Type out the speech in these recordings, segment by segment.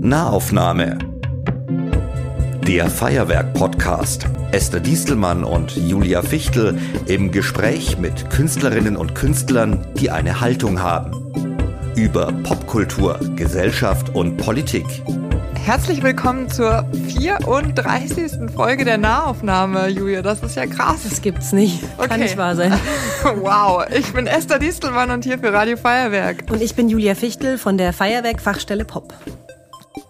Nahaufnahme. Der Feuerwerk-Podcast. Esther Diestelmann und Julia Fichtel im Gespräch mit Künstlerinnen und Künstlern, die eine Haltung haben. Über Popkultur, Gesellschaft und Politik. Herzlich willkommen zur 34. Folge der Nahaufnahme, Julia. Das ist ja krass. Das gibt's nicht. Okay. Kann nicht wahr sein. Wow. Ich bin Esther Distelmann und hier für Radio Feuerwerk. Und ich bin Julia Fichtel von der Feuerwerk-Fachstelle Pop.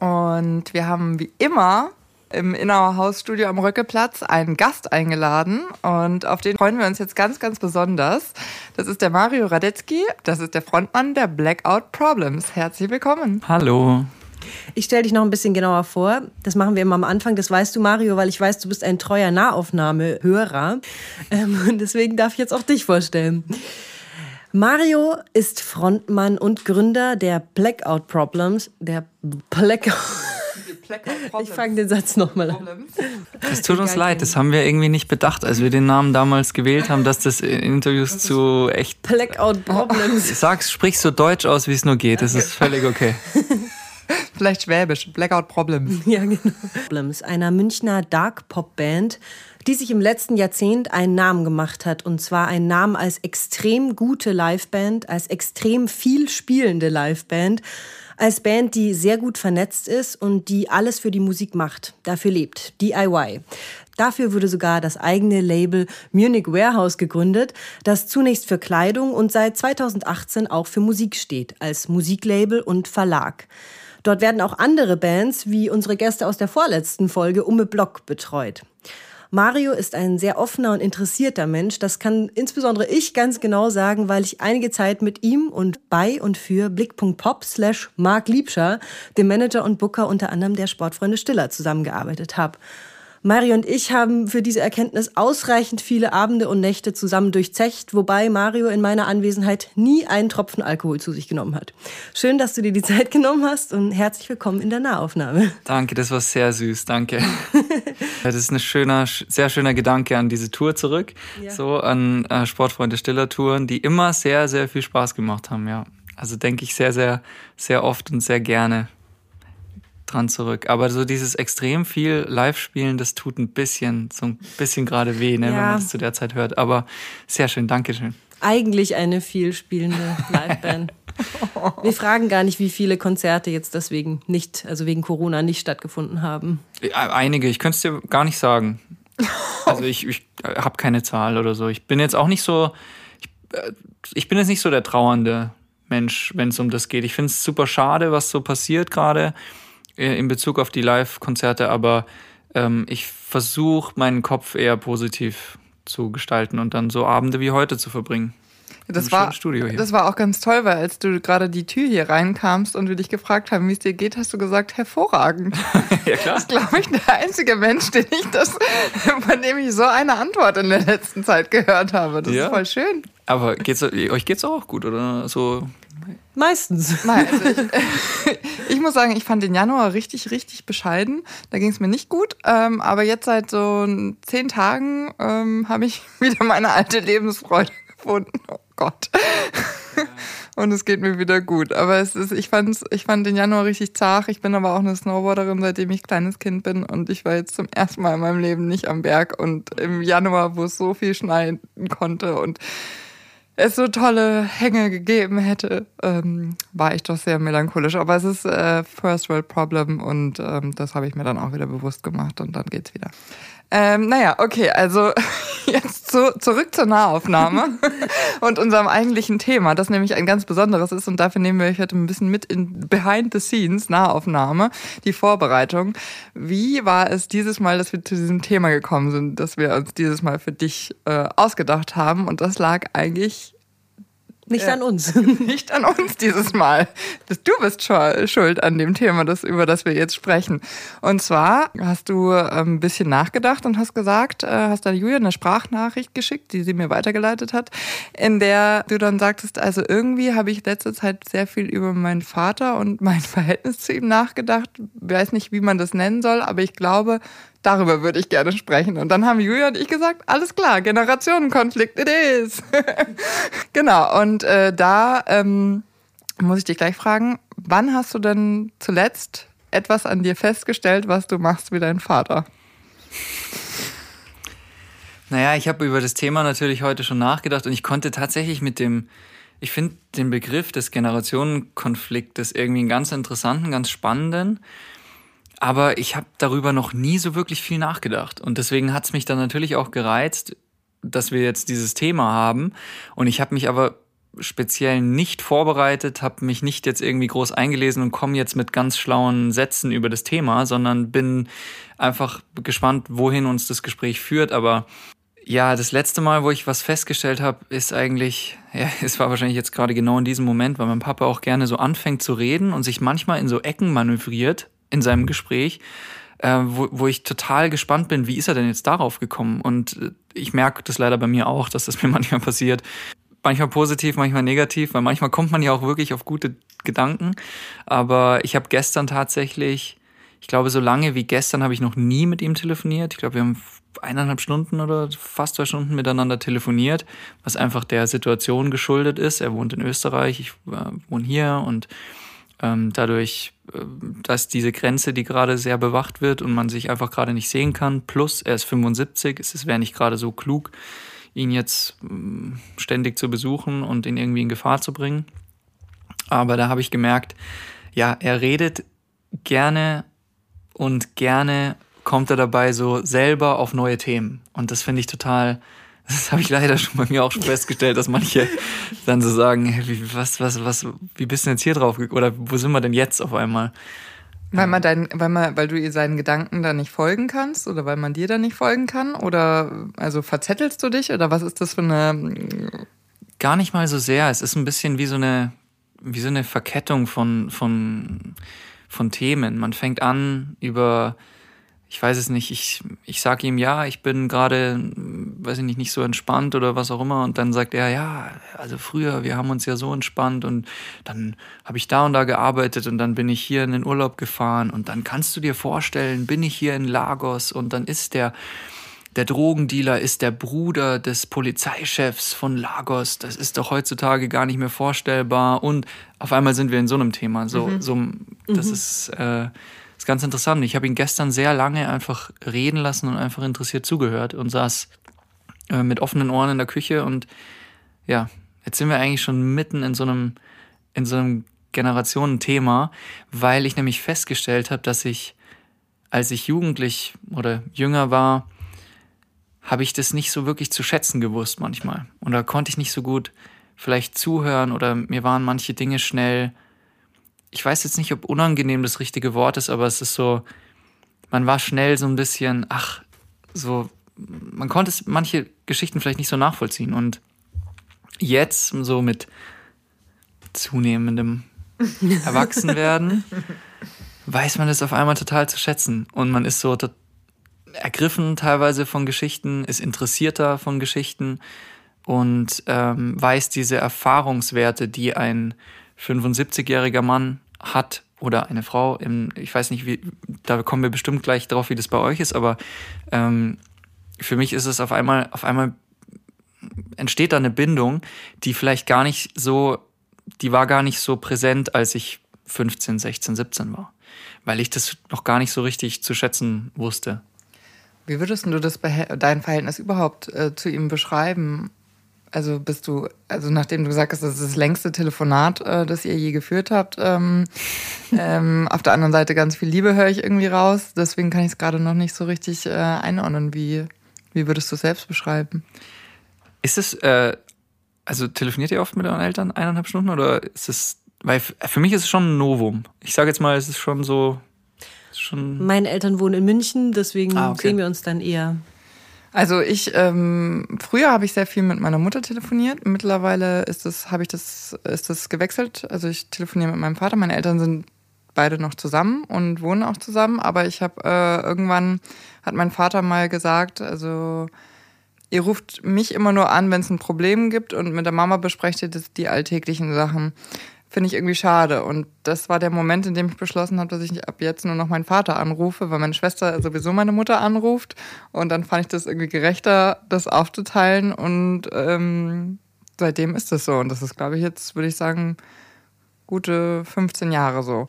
Und wir haben wie immer im Innauer Hausstudio am Röckelplatz einen Gast eingeladen und auf den freuen wir uns jetzt ganz, ganz besonders. Das ist der Mario Radetzky, das ist der Frontmann der Blackout Problems. Herzlich willkommen. Hallo. Ich stelle dich noch ein bisschen genauer vor. Das machen wir immer am Anfang. Das weißt du, Mario, weil ich weiß, du bist ein treuer Nahaufnahmehörer. Ähm, und deswegen darf ich jetzt auch dich vorstellen. Mario ist Frontmann und Gründer der Blackout Problems. Der Blackout. Ich fange den Satz nochmal an. Es tut uns leid, das haben wir irgendwie nicht bedacht, als wir den Namen damals gewählt haben, dass das in Interviews zu echt. Blackout Problems. Sag's, sprich so deutsch aus, wie es nur geht. Das ist völlig okay. Vielleicht Schwäbisch, Blackout Problems. Ja, genau. Problems, einer Münchner Dark-Pop-Band, die sich im letzten Jahrzehnt einen Namen gemacht hat. Und zwar einen Namen als extrem gute Liveband, als extrem viel spielende Liveband, als Band, die sehr gut vernetzt ist und die alles für die Musik macht, dafür lebt, DIY. Dafür wurde sogar das eigene Label Munich Warehouse gegründet, das zunächst für Kleidung und seit 2018 auch für Musik steht, als Musiklabel und Verlag. Dort werden auch andere Bands, wie unsere Gäste aus der vorletzten Folge, Umme Block betreut. Mario ist ein sehr offener und interessierter Mensch. Das kann insbesondere ich ganz genau sagen, weil ich einige Zeit mit ihm und bei und für Blick.pop slash Mark Liebscher, dem Manager und Booker unter anderem der Sportfreunde Stiller, zusammengearbeitet habe. Mario und ich haben für diese Erkenntnis ausreichend viele Abende und Nächte zusammen durchzecht, wobei Mario in meiner Anwesenheit nie einen Tropfen Alkohol zu sich genommen hat. Schön, dass du dir die Zeit genommen hast und herzlich willkommen in der Nahaufnahme. Danke, das war sehr süß, danke. Das ist ein schöner, sehr schöner Gedanke an diese Tour zurück, ja. so an äh, Sportfreunde Stiller Touren, die immer sehr, sehr viel Spaß gemacht haben, ja. Also denke ich sehr, sehr, sehr oft und sehr gerne dran zurück. Aber so dieses extrem viel Live-Spielen, das tut ein bisschen, so ein bisschen gerade weh, ne, ja. wenn man das zu der Zeit hört. Aber sehr schön, Dankeschön. Eigentlich eine viel spielende Liveband. Wir fragen gar nicht, wie viele Konzerte jetzt deswegen nicht, also wegen Corona nicht stattgefunden haben. Einige, ich könnte es dir gar nicht sagen. Also ich, ich habe keine Zahl oder so. Ich bin jetzt auch nicht so, ich, äh, ich bin jetzt nicht so der trauernde Mensch, wenn es um das geht. Ich finde es super schade, was so passiert gerade. Äh, in Bezug auf die Live-Konzerte, aber ähm, ich versuche meinen Kopf eher positiv zu gestalten und dann so Abende wie heute zu verbringen. Das war, das war auch ganz toll, weil als du gerade die Tür hier reinkamst und wir dich gefragt haben, wie es dir geht, hast du gesagt, hervorragend. ja, klar. Das ist, glaube ich, der einzige Mensch, den ich das, von dem ich so eine Antwort in der letzten Zeit gehört habe. Das ja. ist voll schön. Aber geht's, euch geht's auch gut, oder? So Meistens. Nein, also ich, ich, muss sagen, ich fand den Januar richtig, richtig bescheiden. Da ging es mir nicht gut. Ähm, aber jetzt seit so zehn Tagen ähm, habe ich wieder meine alte Lebensfreude gefunden. Oh Gott. Und es geht mir wieder gut. Aber es ist, ich, fand's, ich fand den Januar richtig zart. Ich bin aber auch eine Snowboarderin, seitdem ich kleines Kind bin. Und ich war jetzt zum ersten Mal in meinem Leben nicht am Berg. Und im Januar, wo es so viel schneien konnte und es so tolle Hänge gegeben hätte, ähm, war ich doch sehr melancholisch. Aber es ist äh, First World Problem und ähm, das habe ich mir dann auch wieder bewusst gemacht und dann geht's wieder. Ähm, naja, okay, also jetzt zu, zurück zur Nahaufnahme und unserem eigentlichen Thema, das nämlich ein ganz besonderes ist und dafür nehmen wir euch heute ein bisschen mit in Behind the Scenes, Nahaufnahme, die Vorbereitung. Wie war es dieses Mal, dass wir zu diesem Thema gekommen sind, dass wir uns dieses Mal für dich äh, ausgedacht haben und das lag eigentlich nicht äh, an uns. Nicht an uns dieses Mal. Du bist schuld an dem Thema, das, über das wir jetzt sprechen. Und zwar hast du ähm, ein bisschen nachgedacht und hast gesagt, äh, hast da Julia eine Sprachnachricht geschickt, die sie mir weitergeleitet hat, in der du dann sagtest, also irgendwie habe ich letzte Zeit sehr viel über meinen Vater und mein Verhältnis zu ihm nachgedacht. Ich weiß nicht, wie man das nennen soll, aber ich glaube, darüber würde ich gerne sprechen. Und dann haben Julia und ich gesagt, alles klar, Generationenkonflikt, it is. genau, und äh, da ähm, muss ich dich gleich fragen, wann hast du denn zuletzt etwas an dir festgestellt, was du machst wie dein Vater? Naja, ich habe über das Thema natürlich heute schon nachgedacht und ich konnte tatsächlich mit dem, ich finde den Begriff des Generationenkonfliktes irgendwie einen ganz interessanten, ganz spannenden. Aber ich habe darüber noch nie so wirklich viel nachgedacht. Und deswegen hat es mich dann natürlich auch gereizt, dass wir jetzt dieses Thema haben. Und ich habe mich aber speziell nicht vorbereitet, habe mich nicht jetzt irgendwie groß eingelesen und komme jetzt mit ganz schlauen Sätzen über das Thema, sondern bin einfach gespannt, wohin uns das Gespräch führt. Aber ja, das letzte Mal, wo ich was festgestellt habe, ist eigentlich, ja, es war wahrscheinlich jetzt gerade genau in diesem Moment, weil mein Papa auch gerne so anfängt zu reden und sich manchmal in so Ecken manövriert in seinem Gespräch, äh, wo, wo ich total gespannt bin, wie ist er denn jetzt darauf gekommen? Und äh, ich merke das leider bei mir auch, dass das mir manchmal passiert. Manchmal positiv, manchmal negativ, weil manchmal kommt man ja auch wirklich auf gute Gedanken. Aber ich habe gestern tatsächlich, ich glaube, so lange wie gestern habe ich noch nie mit ihm telefoniert. Ich glaube, wir haben eineinhalb Stunden oder fast zwei Stunden miteinander telefoniert, was einfach der Situation geschuldet ist. Er wohnt in Österreich, ich äh, wohne hier und ähm, dadurch, dass diese Grenze, die gerade sehr bewacht wird und man sich einfach gerade nicht sehen kann, plus er ist 75, es wäre nicht gerade so klug, ihn jetzt äh, ständig zu besuchen und ihn irgendwie in Gefahr zu bringen. Aber da habe ich gemerkt, ja, er redet gerne und gerne kommt er dabei so selber auf neue Themen. Und das finde ich total das habe ich leider schon bei mir auch schon festgestellt, dass manche dann so sagen, hey, wie, was, was, was, wie bist du denn jetzt hier drauf oder wo sind wir denn jetzt auf einmal? Weil man dein, weil man, weil du seinen Gedanken da nicht folgen kannst oder weil man dir da nicht folgen kann? Oder also verzettelst du dich oder was ist das für eine. Gar nicht mal so sehr. Es ist ein bisschen wie so eine, wie so eine Verkettung von, von, von Themen. Man fängt an über ich weiß es nicht, ich, ich sage ihm, ja, ich bin gerade, weiß ich nicht, nicht so entspannt oder was auch immer. Und dann sagt er, ja, also früher, wir haben uns ja so entspannt und dann habe ich da und da gearbeitet und dann bin ich hier in den Urlaub gefahren und dann kannst du dir vorstellen, bin ich hier in Lagos und dann ist der, der Drogendealer ist der Bruder des Polizeichefs von Lagos. Das ist doch heutzutage gar nicht mehr vorstellbar. Und auf einmal sind wir in so einem Thema. So, mhm. so das mhm. ist, äh, ist ganz interessant. Ich habe ihn gestern sehr lange einfach reden lassen und einfach interessiert zugehört und saß äh, mit offenen Ohren in der Küche und ja, jetzt sind wir eigentlich schon mitten in so einem, in so einem Generationenthema, weil ich nämlich festgestellt habe, dass ich, als ich jugendlich oder jünger war, habe ich das nicht so wirklich zu schätzen gewusst manchmal. Und da konnte ich nicht so gut vielleicht zuhören oder mir waren manche Dinge schnell ich weiß jetzt nicht, ob unangenehm das richtige Wort ist, aber es ist so, man war schnell so ein bisschen, ach, so, man konnte manche Geschichten vielleicht nicht so nachvollziehen. Und jetzt, so mit zunehmendem Erwachsenwerden, weiß man das auf einmal total zu schätzen. Und man ist so ergriffen teilweise von Geschichten, ist interessierter von Geschichten und ähm, weiß diese Erfahrungswerte, die ein 75-jähriger Mann hat oder eine Frau, im, ich weiß nicht, wie, da kommen wir bestimmt gleich drauf, wie das bei euch ist, aber ähm, für mich ist es auf einmal, auf einmal entsteht da eine Bindung, die vielleicht gar nicht so, die war gar nicht so präsent, als ich 15, 16, 17 war, weil ich das noch gar nicht so richtig zu schätzen wusste. Wie würdest du das dein Verhältnis überhaupt äh, zu ihm beschreiben? Also bist du, also nachdem du gesagt hast, das ist das längste Telefonat, äh, das ihr je geführt habt, ähm, ähm, auf der anderen Seite ganz viel Liebe höre ich irgendwie raus. Deswegen kann ich es gerade noch nicht so richtig äh, einordnen. Wie, wie würdest du es selbst beschreiben? Ist es, äh, also telefoniert ihr oft mit euren Eltern eineinhalb Stunden oder ist es, weil für mich ist es schon ein Novum. Ich sage jetzt mal, es ist schon so, schon. Meine Eltern wohnen in München, deswegen ah, okay. sehen wir uns dann eher also ich, ähm, früher habe ich sehr viel mit meiner Mutter telefoniert. Mittlerweile ist das, habe ich das, ist das gewechselt. Also ich telefoniere mit meinem Vater. Meine Eltern sind beide noch zusammen und wohnen auch zusammen. Aber ich habe äh, irgendwann hat mein Vater mal gesagt, also ihr ruft mich immer nur an, wenn es ein Problem gibt und mit der Mama besprecht ihr das, die alltäglichen Sachen finde ich irgendwie schade. Und das war der Moment, in dem ich beschlossen habe, dass ich ab jetzt nur noch meinen Vater anrufe, weil meine Schwester sowieso meine Mutter anruft. Und dann fand ich das irgendwie gerechter, das aufzuteilen. Und ähm, seitdem ist das so. Und das ist, glaube ich, jetzt, würde ich sagen, gute 15 Jahre so.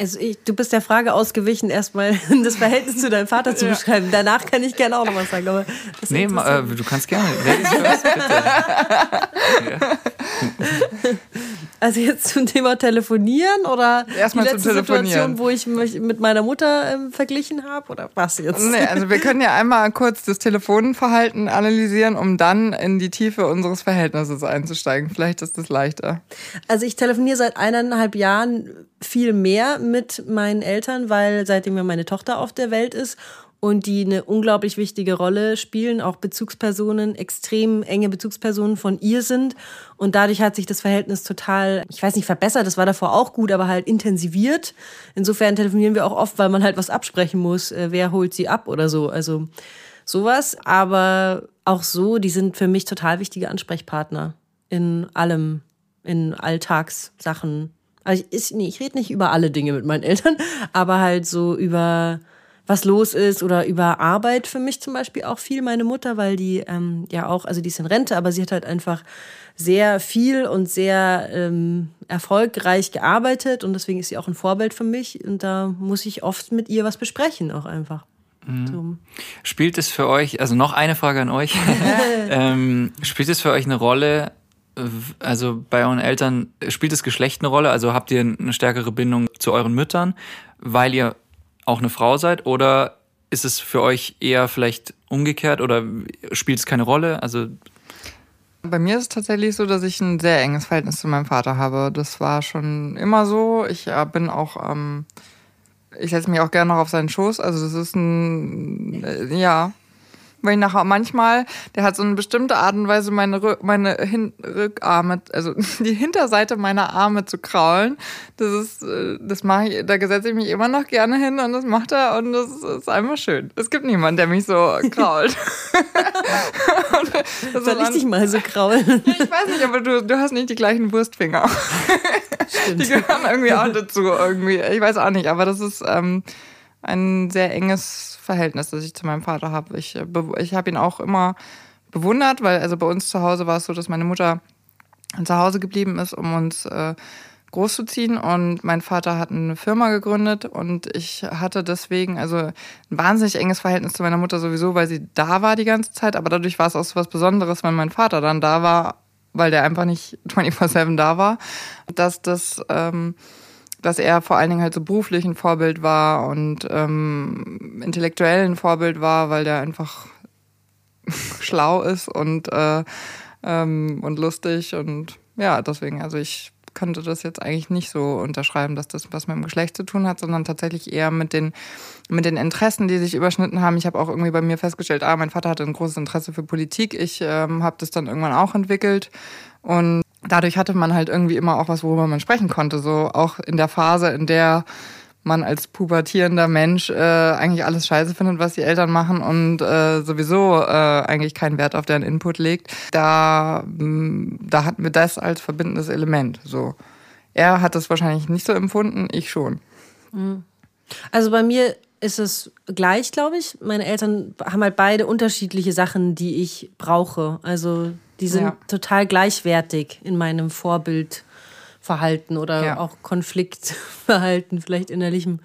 Also ich, du bist der Frage ausgewichen, erstmal das Verhältnis zu deinem Vater zu ja. beschreiben. Danach kann ich gerne auch noch was sagen. Aber nee, äh, du kannst gerne. Ladies first, bitte. ja. Also jetzt zum Thema Telefonieren oder Erstmal die letzte Situation, wo ich mich mit meiner Mutter ähm, verglichen habe oder was jetzt? Nee, also wir können ja einmal kurz das Telefonverhalten analysieren, um dann in die Tiefe unseres Verhältnisses einzusteigen. Vielleicht ist das leichter. Also ich telefoniere seit eineinhalb Jahren viel mehr mit meinen Eltern, weil seitdem ja meine Tochter auf der Welt ist und die eine unglaublich wichtige Rolle spielen, auch Bezugspersonen, extrem enge Bezugspersonen von ihr sind. Und dadurch hat sich das Verhältnis total, ich weiß nicht, verbessert, das war davor auch gut, aber halt intensiviert. Insofern telefonieren wir auch oft, weil man halt was absprechen muss, äh, wer holt sie ab oder so. Also sowas. Aber auch so, die sind für mich total wichtige Ansprechpartner in allem, in Alltagssachen. Also ich, nee, ich rede nicht über alle Dinge mit meinen Eltern, aber halt so über was los ist oder über Arbeit für mich zum Beispiel auch viel meine Mutter, weil die ähm, ja auch, also die ist in Rente, aber sie hat halt einfach sehr viel und sehr ähm, erfolgreich gearbeitet und deswegen ist sie auch ein Vorbild für mich und da muss ich oft mit ihr was besprechen auch einfach. Mhm. So. Spielt es für euch, also noch eine Frage an euch, ähm, spielt es für euch eine Rolle, also bei euren Eltern, spielt das Geschlecht eine Rolle? Also habt ihr eine stärkere Bindung zu euren Müttern, weil ihr auch eine Frau seid oder ist es für euch eher vielleicht umgekehrt oder spielt es keine Rolle? Also bei mir ist es tatsächlich so, dass ich ein sehr enges Verhältnis zu meinem Vater habe. Das war schon immer so. Ich äh, bin auch, ähm, ich setze mich auch gerne noch auf seinen Schoß. Also das ist ein, äh, ja, weil ich nachher manchmal, der hat so eine bestimmte Art und Weise, meine, meine Hin Rückarme, also die Hinterseite meiner Arme zu kraulen. Das ist, äh, das mache ich, da setze ich mich immer noch gerne hin und das macht er und das ist einfach schön. Es gibt niemanden, der mich so krault. Soll ich dich mal so kraulen? ich weiß nicht, aber du, du hast nicht die gleichen Wurstfinger. Stimmt. Die gehören irgendwie auch dazu irgendwie. Ich weiß auch nicht, aber das ist ähm, ein sehr enges Verhältnis, das ich zu meinem Vater habe. Ich, äh, ich habe ihn auch immer bewundert, weil also bei uns zu Hause war es so, dass meine Mutter zu Hause geblieben ist, um uns äh, großzuziehen. Und mein Vater hat eine Firma gegründet und ich hatte deswegen also ein wahnsinnig enges Verhältnis zu meiner Mutter sowieso, weil sie da war die ganze Zeit. Aber dadurch war es auch so was Besonderes, wenn mein Vater dann da war, weil der einfach nicht 24-7 da war, dass das ähm, dass er vor allen Dingen halt so beruflich ein Vorbild war und ähm, intellektuell ein Vorbild war, weil der einfach schlau ist und, äh, ähm, und lustig und ja, deswegen, also ich könnte das jetzt eigentlich nicht so unterschreiben, dass das was mit dem Geschlecht zu tun hat, sondern tatsächlich eher mit den, mit den Interessen, die sich überschnitten haben. Ich habe auch irgendwie bei mir festgestellt, ah, mein Vater hatte ein großes Interesse für Politik. Ich ähm, habe das dann irgendwann auch entwickelt und dadurch hatte man halt irgendwie immer auch was, worüber man sprechen konnte. So auch in der Phase, in der man als pubertierender Mensch äh, eigentlich alles scheiße findet, was die Eltern machen und äh, sowieso äh, eigentlich keinen Wert auf deren Input legt, da, mm, da hatten wir das als verbindendes Element. So. Er hat das wahrscheinlich nicht so empfunden, ich schon. Mhm. Also bei mir ist es gleich, glaube ich. Meine Eltern haben halt beide unterschiedliche Sachen, die ich brauche. Also die sind ja. total gleichwertig in meinem Vorbildverhalten oder ja. auch Konfliktverhalten, vielleicht innerlichem.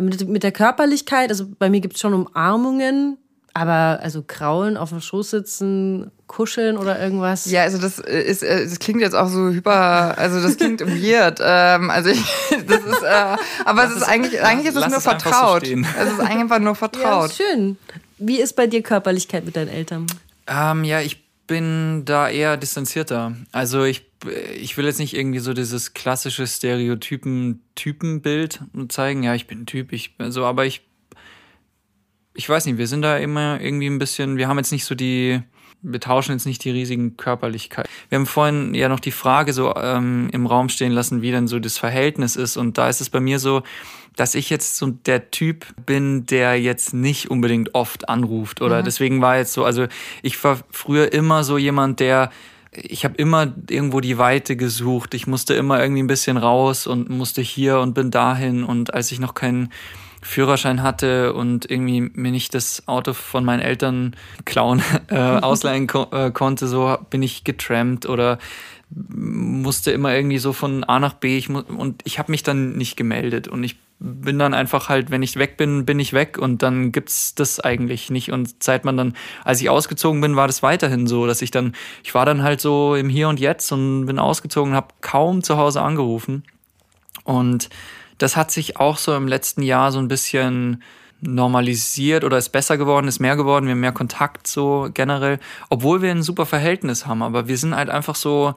Mit, mit der Körperlichkeit, also bei mir gibt es schon Umarmungen, aber also kraulen, auf dem Schoß sitzen, kuscheln oder irgendwas? Ja, also das ist, äh, das klingt jetzt auch so hyper, also das klingt weird. Ähm, also ich, das ist, äh, aber es ist eigentlich, eigentlich ist es nur es vertraut. So es ist einfach nur vertraut. Ja, schön. Wie ist bei dir Körperlichkeit mit deinen Eltern? Ähm, ja, ich bin da eher distanzierter. Also ich, ich will jetzt nicht irgendwie so dieses klassische Stereotypen-Typenbild zeigen. Ja, ich bin ein Typ, ich, also, aber ich, ich weiß nicht, wir sind da immer irgendwie ein bisschen, wir haben jetzt nicht so die, wir tauschen jetzt nicht die riesigen Körperlichkeiten. Wir haben vorhin ja noch die Frage so ähm, im Raum stehen lassen, wie dann so das Verhältnis ist. Und da ist es bei mir so, dass ich jetzt so der Typ bin, der jetzt nicht unbedingt oft anruft. Oder mhm. deswegen war jetzt so, also ich war früher immer so jemand, der ich habe immer irgendwo die Weite gesucht. Ich musste immer irgendwie ein bisschen raus und musste hier und bin dahin. Und als ich noch keinen Führerschein hatte und irgendwie mir nicht das Auto von meinen Eltern klauen, äh, ausleihen ko äh, konnte, so bin ich getrampt oder musste immer irgendwie so von A nach B ich und ich habe mich dann nicht gemeldet und ich bin dann einfach halt, wenn ich weg bin, bin ich weg und dann gibt's das eigentlich nicht. Und seit man dann, als ich ausgezogen bin, war das weiterhin so, dass ich dann, ich war dann halt so im Hier und Jetzt und bin ausgezogen habe kaum zu Hause angerufen. Und das hat sich auch so im letzten Jahr so ein bisschen normalisiert oder ist besser geworden, ist mehr geworden, wir haben mehr Kontakt so generell, obwohl wir ein super Verhältnis haben, aber wir sind halt einfach so,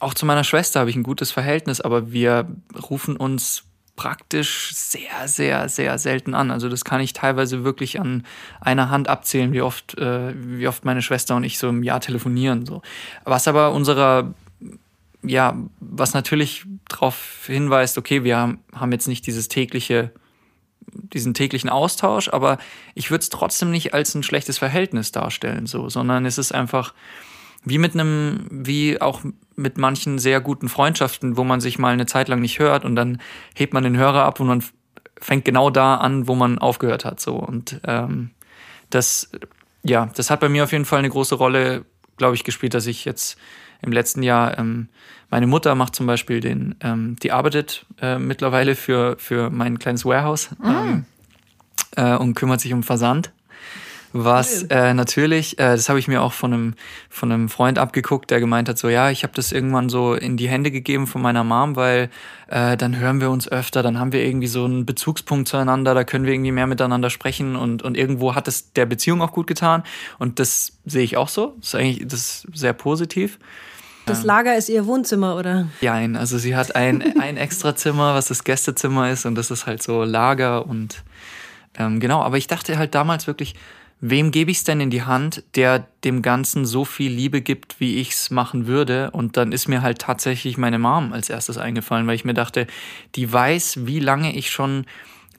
auch zu meiner Schwester habe ich ein gutes Verhältnis, aber wir rufen uns praktisch sehr, sehr, sehr selten an. Also das kann ich teilweise wirklich an einer Hand abzählen, wie oft, äh, wie oft meine Schwester und ich so im Jahr telefonieren. So. Was aber unserer, ja, was natürlich darauf hinweist, okay, wir haben, haben jetzt nicht dieses tägliche, diesen täglichen Austausch, aber ich würde es trotzdem nicht als ein schlechtes Verhältnis darstellen, so, sondern es ist einfach, wie mit einem, wie auch mit manchen sehr guten Freundschaften, wo man sich mal eine Zeit lang nicht hört und dann hebt man den Hörer ab und man fängt genau da an, wo man aufgehört hat. So und ähm, das, ja, das hat bei mir auf jeden Fall eine große Rolle, glaube ich, gespielt, dass ich jetzt im letzten Jahr ähm, meine Mutter macht zum Beispiel den, ähm, die arbeitet äh, mittlerweile für für mein kleines Warehouse mm. ähm, äh, und kümmert sich um Versand was äh, natürlich, äh, das habe ich mir auch von einem, von einem Freund abgeguckt, der gemeint hat, so ja, ich habe das irgendwann so in die Hände gegeben von meiner Mom, weil äh, dann hören wir uns öfter, dann haben wir irgendwie so einen Bezugspunkt zueinander, da können wir irgendwie mehr miteinander sprechen und, und irgendwo hat es der Beziehung auch gut getan. Und das sehe ich auch so. Das ist eigentlich das ist sehr positiv. Das Lager ist ihr Wohnzimmer, oder? Ja, also sie hat ein, ein extra Zimmer, was das Gästezimmer ist, und das ist halt so Lager und ähm, genau, aber ich dachte halt damals wirklich, wem gebe ich es denn in die Hand, der dem Ganzen so viel Liebe gibt, wie ich es machen würde? Und dann ist mir halt tatsächlich meine Mom als erstes eingefallen, weil ich mir dachte, die weiß, wie lange ich schon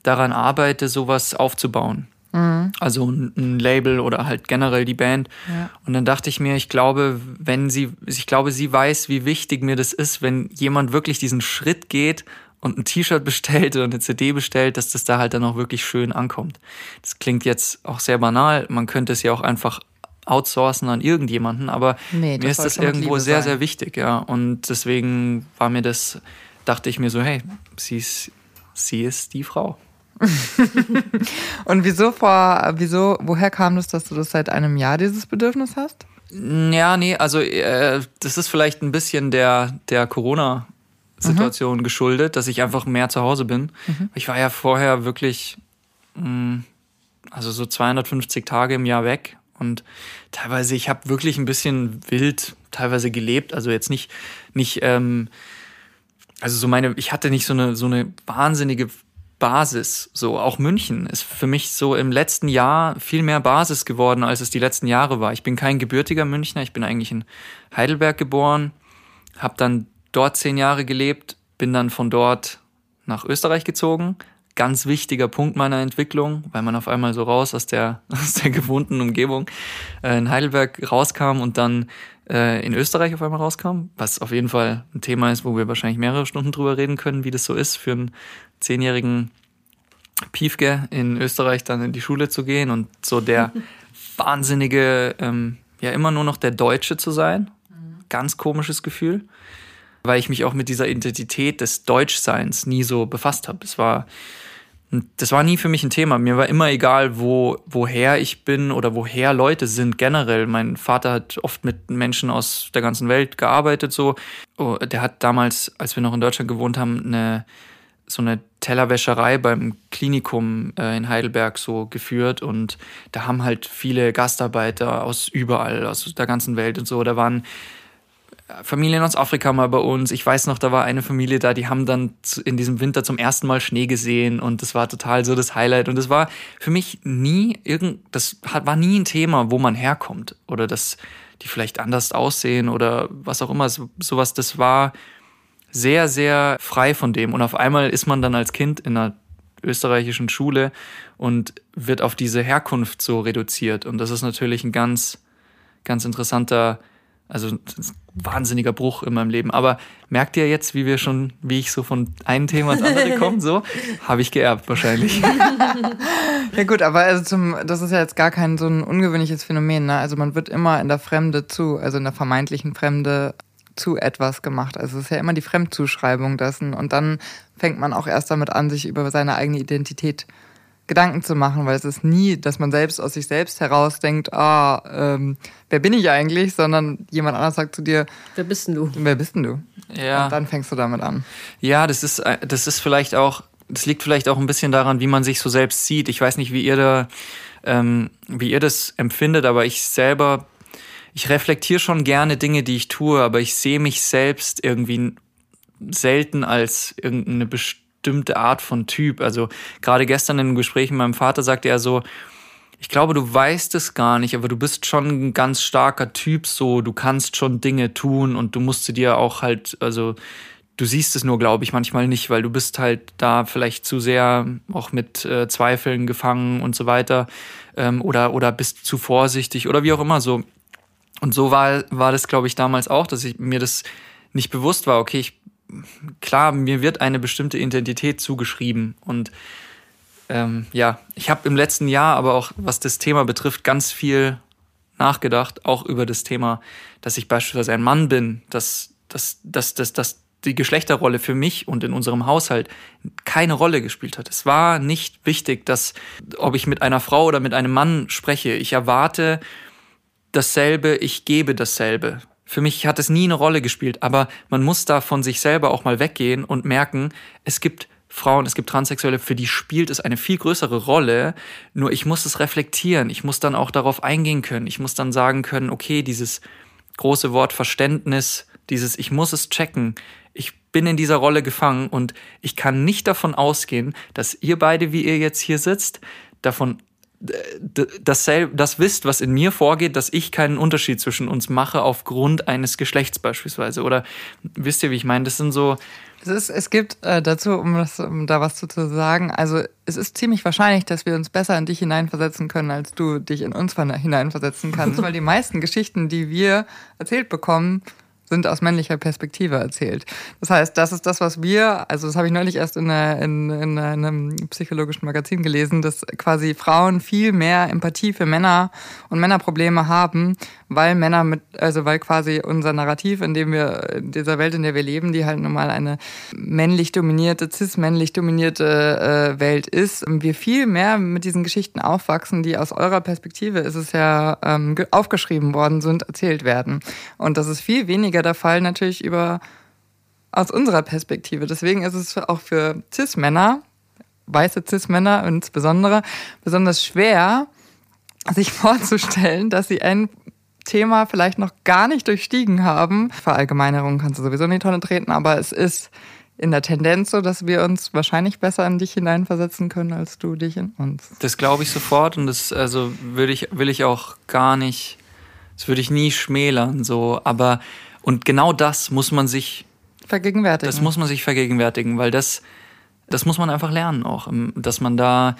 daran arbeite, sowas aufzubauen. Mhm. Also ein, Label oder halt generell die Band. Ja. Und dann dachte ich mir, ich glaube, wenn sie, ich glaube, sie weiß, wie wichtig mir das ist, wenn jemand wirklich diesen Schritt geht und ein T-Shirt bestellt oder eine CD bestellt, dass das da halt dann auch wirklich schön ankommt. Das klingt jetzt auch sehr banal. Man könnte es ja auch einfach outsourcen an irgendjemanden, aber nee, mir ist das irgendwo sehr, sein. sehr wichtig, ja. Und deswegen war mir das, dachte ich mir so, hey, sie ist, sie ist die Frau. und wieso vor, wieso, woher kam das, dass du das seit einem Jahr dieses Bedürfnis hast? Ja, nee, also äh, das ist vielleicht ein bisschen der, der Corona- Situation mhm. geschuldet, dass ich einfach mehr zu Hause bin. Mhm. Ich war ja vorher wirklich, mh, mm, also so 250 Tage im Jahr weg und teilweise, ich habe wirklich ein bisschen wild teilweise gelebt, also jetzt nicht, nicht, ähm, also so meine, ich hatte nicht so eine, so eine wahnsinnige Basis. So, auch München ist für mich so im letzten Jahr viel mehr Basis geworden, als es die letzten Jahre war. Ich bin kein gebürtiger Münchner, ich bin eigentlich in Heidelberg geboren, habe dann dort zehn Jahre gelebt, bin dann von dort nach Österreich gezogen. Ganz wichtiger Punkt meiner Entwicklung, weil man auf einmal so raus aus der, aus der gewohnten Umgebung äh, in Heidelberg rauskam und dann äh, in Österreich auf einmal rauskam, was auf jeden Fall ein Thema ist, wo wir wahrscheinlich mehrere Stunden drüber reden können, wie das so ist, für einen zehnjährigen Piefke in Österreich dann in die Schule zu gehen und so der wahnsinnige, ähm, ja immer nur noch der Deutsche zu sein. Ganz komisches Gefühl weil ich mich auch mit dieser Identität des Deutschseins nie so befasst habe. Es war, das war nie für mich ein Thema. Mir war immer egal, wo, woher ich bin oder woher Leute sind generell. Mein Vater hat oft mit Menschen aus der ganzen Welt gearbeitet, so. Oh, der hat damals, als wir noch in Deutschland gewohnt haben, eine, so eine Tellerwäscherei beim Klinikum äh, in Heidelberg so geführt und da haben halt viele Gastarbeiter aus überall, aus der ganzen Welt und so. Da waren Familien aus Afrika mal bei uns. Ich weiß noch, da war eine Familie da, die haben dann in diesem Winter zum ersten Mal Schnee gesehen und das war total so das Highlight. Und das war für mich nie irgend, das war nie ein Thema, wo man herkommt oder dass die vielleicht anders aussehen oder was auch immer. Sowas, das war sehr, sehr frei von dem. Und auf einmal ist man dann als Kind in einer österreichischen Schule und wird auf diese Herkunft so reduziert. Und das ist natürlich ein ganz, ganz interessanter also wahnsinniger Bruch in meinem Leben. Aber merkt ihr jetzt, wie wir schon, wie ich so von einem Thema ins andere komme? So habe ich geerbt wahrscheinlich. ja gut, aber also zum, das ist ja jetzt gar kein so ein ungewöhnliches Phänomen. Ne? Also man wird immer in der Fremde zu, also in der vermeintlichen Fremde zu etwas gemacht. Also es ist ja immer die Fremdzuschreibung dessen. Und dann fängt man auch erst damit an, sich über seine eigene Identität Gedanken zu machen, weil es ist nie, dass man selbst aus sich selbst heraus denkt, ah, ähm, wer bin ich eigentlich, sondern jemand anders sagt zu dir, wer bist denn du? Wer bist denn du? Ja. Und dann fängst du damit an. Ja, das ist, äh, das ist vielleicht auch, das liegt vielleicht auch ein bisschen daran, wie man sich so selbst sieht. Ich weiß nicht, wie ihr da, ähm, wie ihr das empfindet, aber ich selber ich reflektiere schon gerne Dinge, die ich tue, aber ich sehe mich selbst irgendwie selten als irgendeine bestimmte Art von Typ. Also gerade gestern in einem Gespräch mit meinem Vater sagte er so, ich glaube, du weißt es gar nicht, aber du bist schon ein ganz starker Typ so, du kannst schon Dinge tun und du musst dir auch halt, also du siehst es nur, glaube ich, manchmal nicht, weil du bist halt da vielleicht zu sehr auch mit äh, Zweifeln gefangen und so weiter ähm, oder, oder bist zu vorsichtig oder wie auch immer so. Und so war, war das, glaube ich, damals auch, dass ich mir das nicht bewusst war. Okay, ich, klar, mir wird eine bestimmte Identität zugeschrieben. Und ähm, ja, ich habe im letzten Jahr aber auch, was das Thema betrifft, ganz viel nachgedacht, auch über das Thema, dass ich beispielsweise ein Mann bin, dass, dass, dass, dass, dass die Geschlechterrolle für mich und in unserem Haushalt keine Rolle gespielt hat. Es war nicht wichtig, dass, ob ich mit einer Frau oder mit einem Mann spreche. Ich erwarte dasselbe, ich gebe dasselbe. Für mich hat es nie eine Rolle gespielt, aber man muss da von sich selber auch mal weggehen und merken, es gibt Frauen, es gibt Transsexuelle, für die spielt es eine viel größere Rolle. Nur ich muss es reflektieren. Ich muss dann auch darauf eingehen können. Ich muss dann sagen können, okay, dieses große Wort Verständnis, dieses ich muss es checken. Ich bin in dieser Rolle gefangen und ich kann nicht davon ausgehen, dass ihr beide, wie ihr jetzt hier sitzt, davon das, das wisst, was in mir vorgeht, dass ich keinen Unterschied zwischen uns mache aufgrund eines Geschlechts beispielsweise. Oder wisst ihr, wie ich meine? Das sind so. Es, ist, es gibt äh, dazu, um, das, um da was zu, zu sagen, also es ist ziemlich wahrscheinlich, dass wir uns besser in dich hineinversetzen können, als du dich in uns hineinversetzen kannst, weil die meisten Geschichten, die wir erzählt bekommen, sind aus männlicher Perspektive erzählt. Das heißt, das ist das, was wir, also das habe ich neulich erst in, einer, in, in einem psychologischen Magazin gelesen, dass quasi Frauen viel mehr Empathie für Männer und Männerprobleme haben, weil Männer mit, also weil quasi unser Narrativ, in dem wir, in dieser Welt, in der wir leben, die halt nun mal eine männlich dominierte, cis-männlich dominierte äh, Welt ist, wir viel mehr mit diesen Geschichten aufwachsen, die aus eurer Perspektive ist es ja ähm, aufgeschrieben worden sind, erzählt werden. Und das ist viel weniger der Fall natürlich über aus unserer Perspektive. Deswegen ist es auch für Cis-Männer, weiße Cis-Männer insbesondere, besonders schwer, sich vorzustellen, dass sie ein Thema vielleicht noch gar nicht durchstiegen haben. Verallgemeinerung kannst du sowieso in die Tonne treten, aber es ist in der Tendenz so, dass wir uns wahrscheinlich besser in dich hineinversetzen können, als du dich in uns. Das glaube ich sofort und das also würde ich, will ich auch gar nicht, das würde ich nie schmälern, so, aber und genau das muss man sich vergegenwärtigen. Das muss man sich vergegenwärtigen, weil das, das muss man einfach lernen auch, dass man da,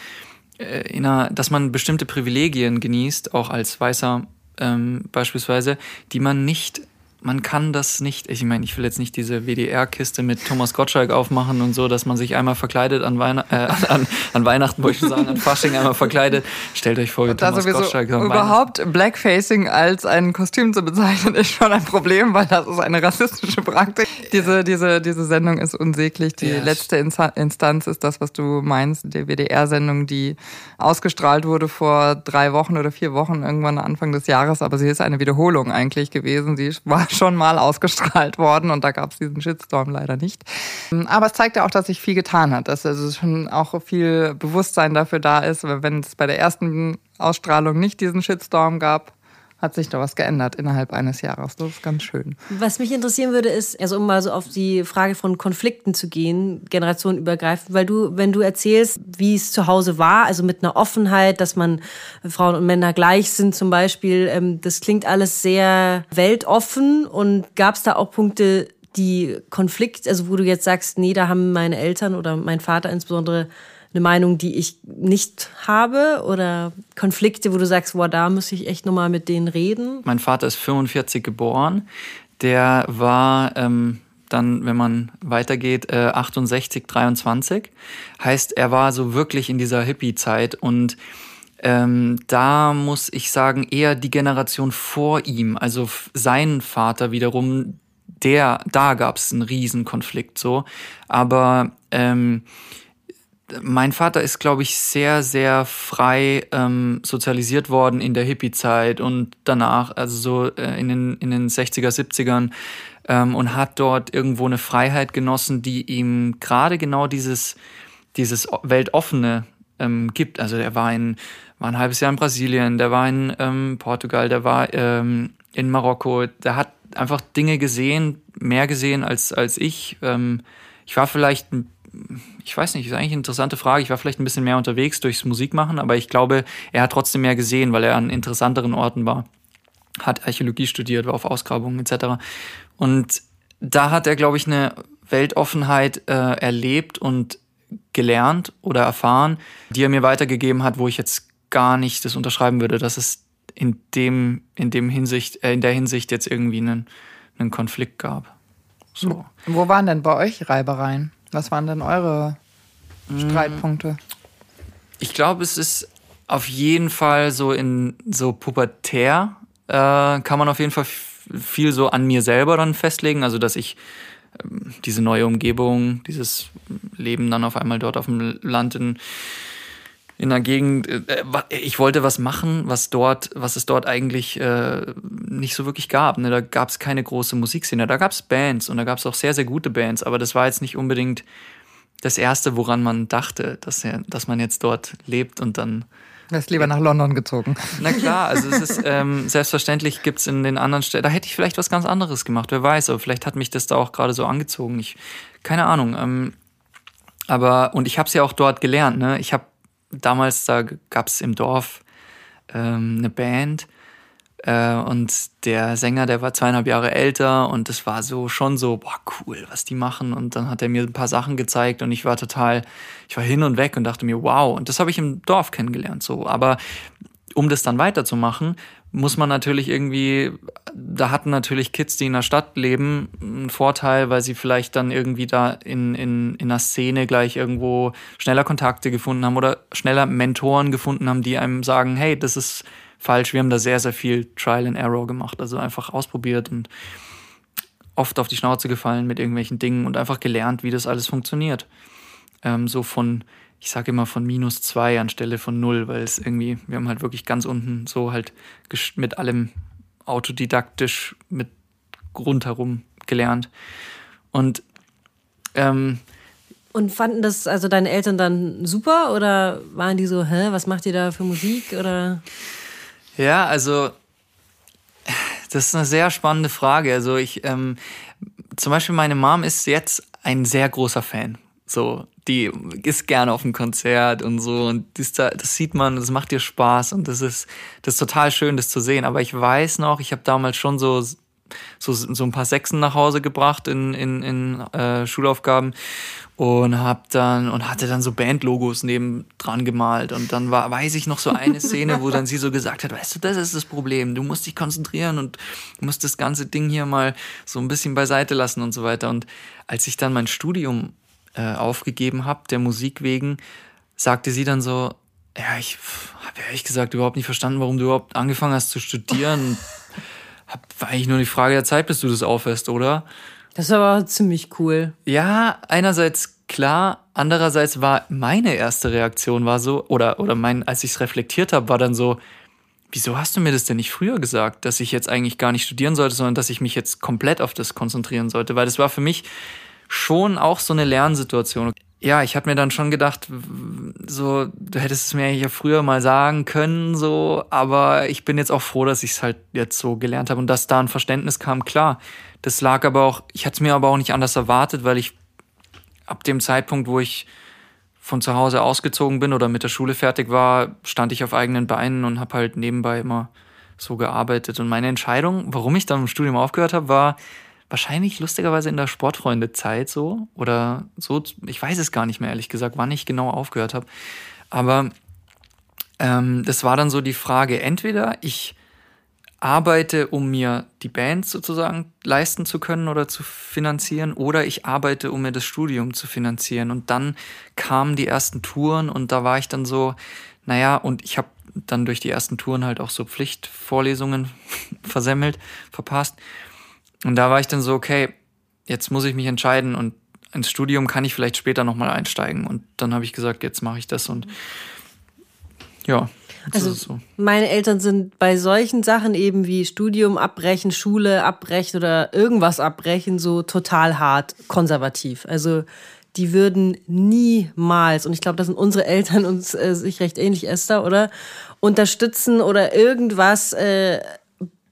äh, in einer, dass man bestimmte Privilegien genießt, auch als weißer ähm, beispielsweise, die man nicht man kann das nicht, ich meine, ich will jetzt nicht diese WDR-Kiste mit Thomas Gottschalk aufmachen und so, dass man sich einmal verkleidet an, Weihn äh, an, an Weihnachten, wollte ich sagen, an Fasching einmal verkleidet. Stellt euch vor, wie Thomas Gottschalk an Überhaupt Blackfacing als ein Kostüm zu bezeichnen, ist schon ein Problem, weil das ist eine rassistische Praktik. Diese, diese, diese Sendung ist unsäglich. Die yes. letzte Instanz ist das, was du meinst, die WDR-Sendung, die ausgestrahlt wurde vor drei Wochen oder vier Wochen, irgendwann Anfang des Jahres, aber sie ist eine Wiederholung eigentlich gewesen. Sie war schon mal ausgestrahlt worden und da gab es diesen Shitstorm leider nicht. Aber es zeigt ja auch, dass sich viel getan hat, dass also schon auch viel Bewusstsein dafür da ist, wenn es bei der ersten Ausstrahlung nicht diesen Shitstorm gab, hat sich da was geändert innerhalb eines Jahres. Das ist ganz schön. Was mich interessieren würde, ist, also um mal so auf die Frage von Konflikten zu gehen, generationenübergreifend, weil du, wenn du erzählst, wie es zu Hause war, also mit einer Offenheit, dass man Frauen und Männer gleich sind zum Beispiel, ähm, das klingt alles sehr weltoffen und gab es da auch Punkte, die Konflikt, also wo du jetzt sagst, nee, da haben meine Eltern oder mein Vater insbesondere eine Meinung, die ich nicht habe oder Konflikte, wo du sagst, boah, da muss ich echt nochmal mit denen reden? Mein Vater ist 45 geboren. Der war ähm, dann, wenn man weitergeht, äh, 68, 23. Heißt, er war so wirklich in dieser Hippie-Zeit und ähm, da muss ich sagen, eher die Generation vor ihm, also sein Vater wiederum, der, da gab es einen Riesenkonflikt so. Aber ähm, mein Vater ist, glaube ich, sehr, sehr frei ähm, sozialisiert worden in der Hippie-Zeit und danach, also so äh, in, den, in den 60er, 70ern ähm, und hat dort irgendwo eine Freiheit genossen, die ihm gerade genau dieses, dieses Weltoffene ähm, gibt. Also er war, in, war ein halbes Jahr in Brasilien, der war in ähm, Portugal, der war ähm, in Marokko, der hat einfach Dinge gesehen, mehr gesehen als, als ich. Ähm, ich war vielleicht ein ich weiß nicht, ist eigentlich eine interessante Frage. Ich war vielleicht ein bisschen mehr unterwegs durchs Musikmachen, aber ich glaube, er hat trotzdem mehr gesehen, weil er an interessanteren Orten war. Hat Archäologie studiert, war auf Ausgrabungen etc. Und da hat er, glaube ich, eine Weltoffenheit äh, erlebt und gelernt oder erfahren, die er mir weitergegeben hat, wo ich jetzt gar nicht das unterschreiben würde, dass es in dem, in dem Hinsicht, äh, in der Hinsicht jetzt irgendwie einen, einen Konflikt gab. So. Wo waren denn bei euch Reibereien? Was waren denn eure Streitpunkte? Ich glaube, es ist auf jeden Fall so in so pubertär äh, kann man auf jeden Fall viel so an mir selber dann festlegen, also dass ich ähm, diese neue Umgebung, dieses Leben dann auf einmal dort auf dem Land in in einer Gegend, äh, ich wollte was machen, was dort, was es dort eigentlich äh, nicht so wirklich gab. Ne? Da gab es keine große Musikszene. Da gab es Bands und da gab es auch sehr, sehr gute Bands, aber das war jetzt nicht unbedingt das Erste, woran man dachte, dass, er, dass man jetzt dort lebt und dann. Wärst lieber nach London gezogen. Na klar, also es ist ähm, selbstverständlich gibt es in den anderen Städten, da hätte ich vielleicht was ganz anderes gemacht, wer weiß, aber vielleicht hat mich das da auch gerade so angezogen. Ich, keine Ahnung. Ähm, aber, und ich habe es ja auch dort gelernt, ne? Ich habe damals, da gab es im Dorf ähm, eine Band äh, und der Sänger, der war zweieinhalb Jahre älter und es war so schon so, boah, cool, was die machen. Und dann hat er mir ein paar Sachen gezeigt und ich war total, ich war hin und weg und dachte mir, wow. Und das habe ich im Dorf kennengelernt so. Aber um das dann weiterzumachen, muss man natürlich irgendwie, da hatten natürlich Kids, die in der Stadt leben, einen Vorteil, weil sie vielleicht dann irgendwie da in, in, in einer Szene gleich irgendwo schneller Kontakte gefunden haben oder schneller Mentoren gefunden haben, die einem sagen, hey, das ist falsch. Wir haben da sehr, sehr viel Trial and Error gemacht, also einfach ausprobiert und oft auf die Schnauze gefallen mit irgendwelchen Dingen und einfach gelernt, wie das alles funktioniert. Ähm, so von ich sage immer von minus zwei anstelle von null, weil es irgendwie, wir haben halt wirklich ganz unten so halt mit allem autodidaktisch mit rundherum gelernt. Und ähm, und fanden das also deine Eltern dann super oder waren die so, hä, was macht ihr da für Musik oder? Ja, also das ist eine sehr spannende Frage. Also ich, ähm, zum Beispiel meine Mom ist jetzt ein sehr großer Fan so, die ist gerne auf dem Konzert und so und das, das sieht man, das macht dir Spaß und das ist, das ist total schön, das zu sehen. Aber ich weiß noch, ich habe damals schon so, so, so ein paar Sechsen nach Hause gebracht in, in, in äh, Schulaufgaben und hab dann und hatte dann so Bandlogos neben dran gemalt und dann war weiß ich noch so eine Szene, wo dann sie so gesagt hat, weißt du, das ist das Problem, du musst dich konzentrieren und musst das ganze Ding hier mal so ein bisschen beiseite lassen und so weiter und als ich dann mein Studium äh, aufgegeben habe, der Musik wegen, sagte sie dann so, ja, ich habe ehrlich gesagt überhaupt nicht verstanden, warum du überhaupt angefangen hast zu studieren. hab, war eigentlich nur die Frage der Zeit, bis du das aufhörst, oder? Das ist aber ziemlich cool. Ja, einerseits klar, andererseits war meine erste Reaktion war so, oder, oder mein, als ich es reflektiert habe, war dann so, wieso hast du mir das denn nicht früher gesagt, dass ich jetzt eigentlich gar nicht studieren sollte, sondern dass ich mich jetzt komplett auf das konzentrieren sollte? Weil das war für mich schon auch so eine Lernsituation. Ja, ich habe mir dann schon gedacht, so, du hättest es mir ja früher mal sagen können, so, aber ich bin jetzt auch froh, dass ich es halt jetzt so gelernt habe und dass da ein Verständnis kam, klar. Das lag aber auch, ich hatte es mir aber auch nicht anders erwartet, weil ich ab dem Zeitpunkt, wo ich von zu Hause ausgezogen bin oder mit der Schule fertig war, stand ich auf eigenen Beinen und habe halt nebenbei immer so gearbeitet. Und meine Entscheidung, warum ich dann im Studium aufgehört habe, war, wahrscheinlich lustigerweise in der Sportfreunde-Zeit so oder so, ich weiß es gar nicht mehr ehrlich gesagt, wann ich genau aufgehört habe. Aber ähm, das war dann so die Frage, entweder ich arbeite, um mir die Band sozusagen leisten zu können oder zu finanzieren, oder ich arbeite, um mir das Studium zu finanzieren. Und dann kamen die ersten Touren und da war ich dann so, naja, und ich habe dann durch die ersten Touren halt auch so Pflichtvorlesungen versemmelt, verpasst. Und da war ich dann so, okay, jetzt muss ich mich entscheiden und ins Studium kann ich vielleicht später nochmal einsteigen. Und dann habe ich gesagt, jetzt mache ich das und ja. Also so. meine Eltern sind bei solchen Sachen eben wie Studium abbrechen, Schule abbrechen oder irgendwas abbrechen so total hart konservativ. Also die würden niemals, und ich glaube, da sind unsere Eltern uns äh, sich recht ähnlich, Esther, oder? Unterstützen oder irgendwas äh,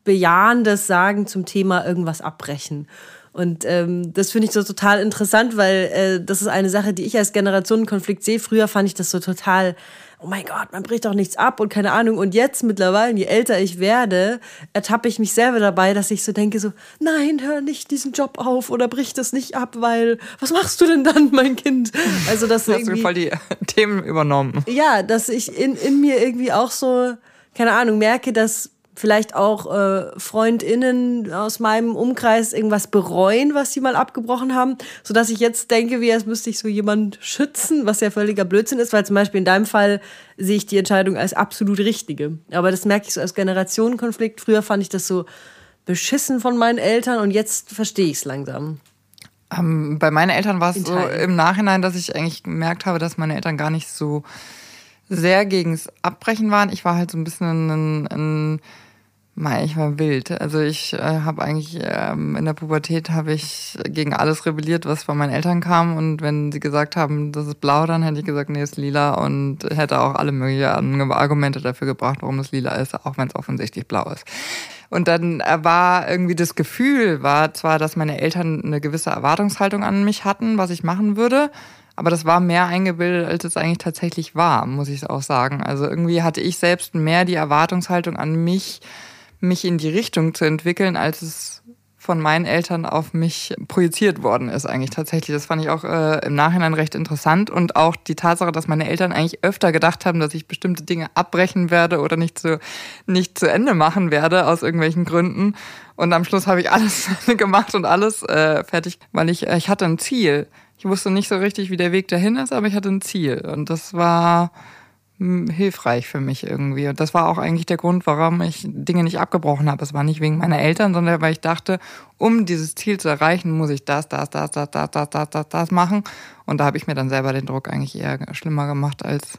Bejahendes sagen zum Thema irgendwas abbrechen. Und ähm, das finde ich so total interessant, weil äh, das ist eine Sache, die ich als Generationenkonflikt sehe. Früher fand ich das so total oh mein Gott, man bricht doch nichts ab und keine Ahnung. Und jetzt mittlerweile, je älter ich werde, ertappe ich mich selber dabei, dass ich so denke, so, nein, hör nicht diesen Job auf oder brich das nicht ab, weil, was machst du denn dann, mein Kind? Also, das Hast du voll die Themen übernommen. Ja, dass ich in, in mir irgendwie auch so, keine Ahnung, merke, dass vielleicht auch äh, Freundinnen aus meinem Umkreis irgendwas bereuen, was sie mal abgebrochen haben, so dass ich jetzt denke, wie als müsste ich so jemand schützen, was ja völliger Blödsinn ist, weil zum Beispiel in deinem Fall sehe ich die Entscheidung als absolut richtige. Aber das merke ich so als Generationenkonflikt. Früher fand ich das so beschissen von meinen Eltern und jetzt verstehe ich es langsam. Ähm, bei meinen Eltern war es so im Nachhinein, dass ich eigentlich gemerkt habe, dass meine Eltern gar nicht so sehr gegens Abbrechen waren. Ich war halt so ein bisschen ein, ein Mei, ich war wild. Also ich äh, habe eigentlich ähm, in der Pubertät habe ich gegen alles rebelliert, was von meinen Eltern kam. Und wenn sie gesagt haben, das ist blau, dann hätte ich gesagt, nee, ist lila und hätte auch alle möglichen Argumente dafür gebracht, warum es lila ist, auch wenn es offensichtlich blau ist. Und dann äh, war irgendwie das Gefühl, war zwar, dass meine Eltern eine gewisse Erwartungshaltung an mich hatten, was ich machen würde, aber das war mehr eingebildet, als es eigentlich tatsächlich war, muss ich auch sagen. Also irgendwie hatte ich selbst mehr die Erwartungshaltung an mich, mich in die Richtung zu entwickeln, als es von meinen Eltern auf mich projiziert worden ist eigentlich tatsächlich. Das fand ich auch äh, im Nachhinein recht interessant und auch die Tatsache, dass meine Eltern eigentlich öfter gedacht haben, dass ich bestimmte Dinge abbrechen werde oder nicht zu, nicht zu Ende machen werde aus irgendwelchen Gründen. Und am Schluss habe ich alles gemacht und alles äh, fertig, weil ich, äh, ich hatte ein Ziel. Ich wusste nicht so richtig, wie der Weg dahin ist, aber ich hatte ein Ziel. Und das war hilfreich für mich irgendwie. Und das war auch eigentlich der Grund, warum ich Dinge nicht abgebrochen habe. Es war nicht wegen meiner Eltern, sondern weil ich dachte, um dieses Ziel zu erreichen, muss ich das, das, das, das, das, das, das, das, das machen. Und da habe ich mir dann selber den Druck eigentlich eher schlimmer gemacht als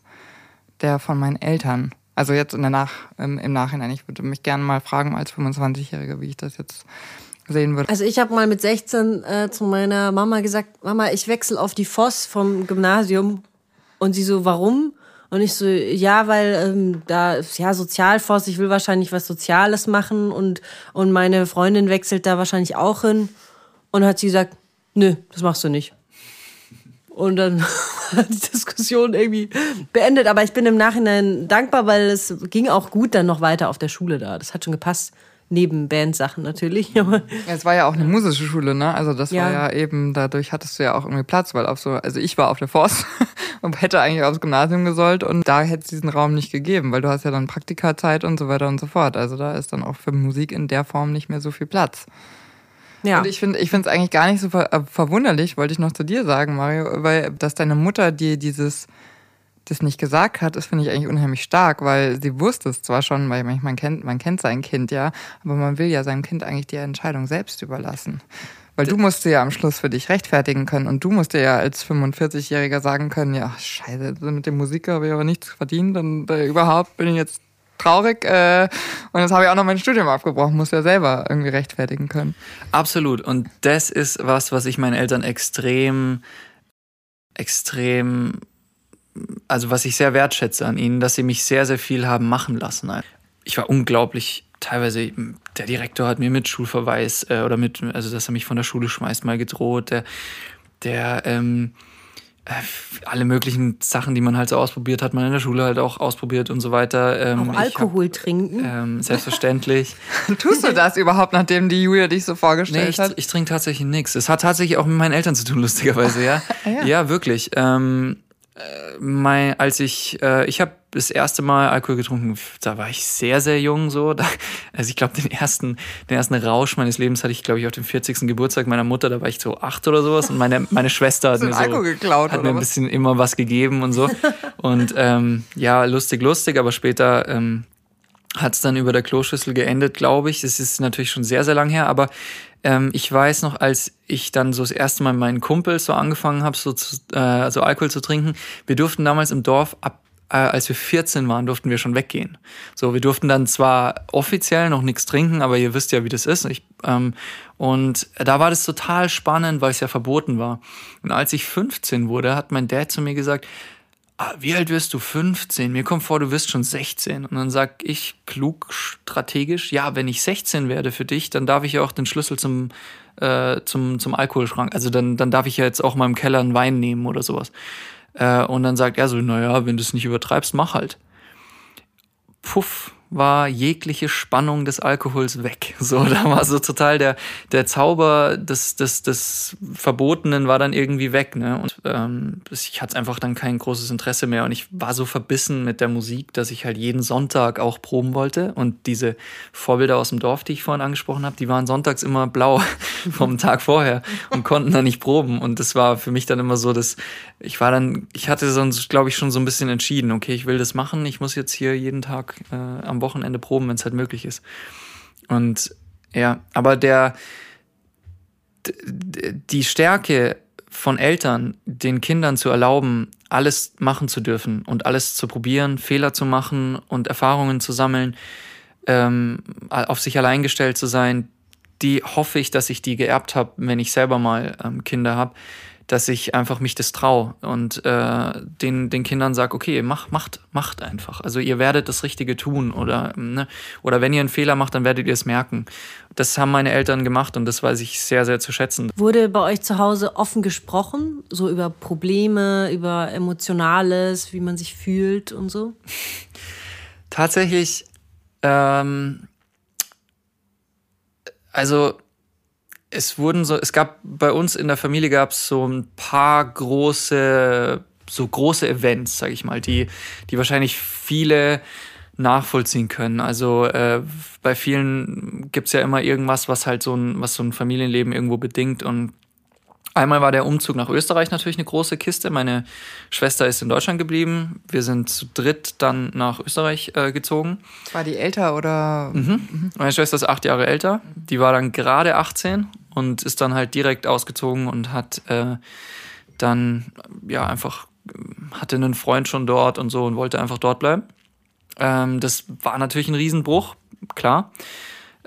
der von meinen Eltern. Also jetzt in der Nach im, im Nachhinein. Ich würde mich gerne mal fragen als 25-Jährige, wie ich das jetzt sehen würde. Also ich habe mal mit 16 äh, zu meiner Mama gesagt, Mama, ich wechsle auf die Voss vom Gymnasium. Und sie so, warum? Und ich so, ja, weil ähm, da ist ja Sozialforst, ich will wahrscheinlich was Soziales machen und, und meine Freundin wechselt da wahrscheinlich auch hin. Und hat sie gesagt, nö, das machst du nicht. Und dann war die Diskussion irgendwie beendet. Aber ich bin im Nachhinein dankbar, weil es ging auch gut dann noch weiter auf der Schule da. Das hat schon gepasst neben Bandsachen natürlich. es war ja auch eine musische Schule, ne? Also das ja. war ja eben, dadurch hattest du ja auch irgendwie Platz, weil auf so, also ich war auf der Forst und hätte eigentlich aufs Gymnasium gesollt und da hätte es diesen Raum nicht gegeben, weil du hast ja dann Praktikazeit und so weiter und so fort. Also da ist dann auch für Musik in der Form nicht mehr so viel Platz. Ja. Und ich finde ich finde es eigentlich gar nicht so ver äh, verwunderlich, wollte ich noch zu dir sagen, Mario, weil dass deine Mutter dir dieses das nicht gesagt hat, das finde ich eigentlich unheimlich stark, weil sie wusste es zwar schon, weil man kennt, man kennt sein Kind ja, aber man will ja seinem Kind eigentlich die Entscheidung selbst überlassen. Weil du musst ja am Schluss für dich rechtfertigen können und du musst dir ja als 45-Jähriger sagen können, ja, scheiße, mit dem Musiker habe ich aber nichts verdient und äh, überhaupt bin ich jetzt traurig äh, und jetzt habe ich auch noch mein Studium abgebrochen, muss ja selber irgendwie rechtfertigen können. Absolut und das ist was, was ich meinen Eltern extrem, extrem also was ich sehr wertschätze an ihnen, dass sie mich sehr, sehr viel haben machen lassen. Ich war unglaublich, teilweise, der Direktor hat mir mit Schulverweis äh, oder mit, also dass er mich von der Schule schmeißt, mal gedroht. Der, der ähm, äh, alle möglichen Sachen, die man halt so ausprobiert hat, man in der Schule halt auch ausprobiert und so weiter. Ähm, auch Alkohol hab, trinken? Ähm, selbstverständlich. Tust du das überhaupt, nachdem die Julia dich so vorgestellt nee, ich, hat? Ich trinke tatsächlich nichts. Es hat tatsächlich auch mit meinen Eltern zu tun, lustigerweise, ja. ja. ja. wirklich. Ähm, äh, mein, als ich, äh, ich habe das erste Mal Alkohol getrunken, da war ich sehr, sehr jung so. Da, also ich glaube, den ersten, den ersten Rausch meines Lebens hatte ich, glaube ich, auf dem 40. Geburtstag meiner Mutter, da war ich so acht oder sowas. Und meine, meine Schwester hat, mir, so, geklaut, hat mir ein bisschen immer was gegeben und so. Und ähm, ja, lustig, lustig, aber später ähm, hat es dann über der Kloschüssel geendet, glaube ich. Das ist natürlich schon sehr, sehr lang her, aber ähm, ich weiß noch, als ich dann so das erste Mal mit meinen Kumpels so angefangen habe, so, äh, so Alkohol zu trinken, wir durften damals im Dorf ab äh, als wir 14 waren, durften wir schon weggehen. So, wir durften dann zwar offiziell noch nichts trinken, aber ihr wisst ja, wie das ist. Ich, ähm, und da war das total spannend, weil es ja verboten war. Und als ich 15 wurde, hat mein Dad zu mir gesagt, ah, wie alt wirst du? 15? Mir kommt vor, du wirst schon 16. Und dann sag ich klug, strategisch, ja, wenn ich 16 werde für dich, dann darf ich ja auch den Schlüssel zum, äh, zum, zum Alkoholschrank. Also dann, dann darf ich ja jetzt auch mal im Keller einen Wein nehmen oder sowas. Äh, und dann sagt er so, naja, wenn du es nicht übertreibst, mach halt. Puff, war jegliche Spannung des Alkohols weg. So, da war so total der, der Zauber des, des, des Verbotenen war dann irgendwie weg. Ne? Und ähm, ich hatte einfach dann kein großes Interesse mehr. Und ich war so verbissen mit der Musik, dass ich halt jeden Sonntag auch proben wollte. Und diese Vorbilder aus dem Dorf, die ich vorhin angesprochen habe, die waren sonntags immer blau vom Tag vorher und konnten dann nicht proben. Und das war für mich dann immer so, dass ich war dann, ich hatte sonst, glaube ich, schon so ein bisschen entschieden, okay, ich will das machen, ich muss jetzt hier jeden Tag äh, am am Wochenende proben, wenn es halt möglich ist. Und ja, aber der, die Stärke von Eltern, den Kindern zu erlauben, alles machen zu dürfen und alles zu probieren, Fehler zu machen und Erfahrungen zu sammeln, ähm, auf sich allein gestellt zu sein, die hoffe ich, dass ich die geerbt habe, wenn ich selber mal ähm, Kinder habe dass ich einfach mich das traue und äh, den, den Kindern sage, okay, mach, macht, macht einfach. Also ihr werdet das Richtige tun oder, ne, oder wenn ihr einen Fehler macht, dann werdet ihr es merken. Das haben meine Eltern gemacht und das weiß ich sehr, sehr zu schätzen. Wurde bei euch zu Hause offen gesprochen, so über Probleme, über Emotionales, wie man sich fühlt und so? Tatsächlich, ähm, also es wurden so, es gab bei uns in der Familie gab es so ein paar große, so große Events, sag ich mal, die, die wahrscheinlich viele nachvollziehen können. Also äh, bei vielen gibt's ja immer irgendwas, was halt so ein, was so ein Familienleben irgendwo bedingt und Einmal war der Umzug nach Österreich natürlich eine große Kiste. Meine Schwester ist in Deutschland geblieben. Wir sind zu dritt dann nach Österreich äh, gezogen. War die älter oder? Mhm. Mhm. Meine Schwester ist acht Jahre älter. Die war dann gerade 18 und ist dann halt direkt ausgezogen und hat äh, dann ja einfach hatte einen Freund schon dort und so und wollte einfach dort bleiben. Ähm, das war natürlich ein Riesenbruch, klar.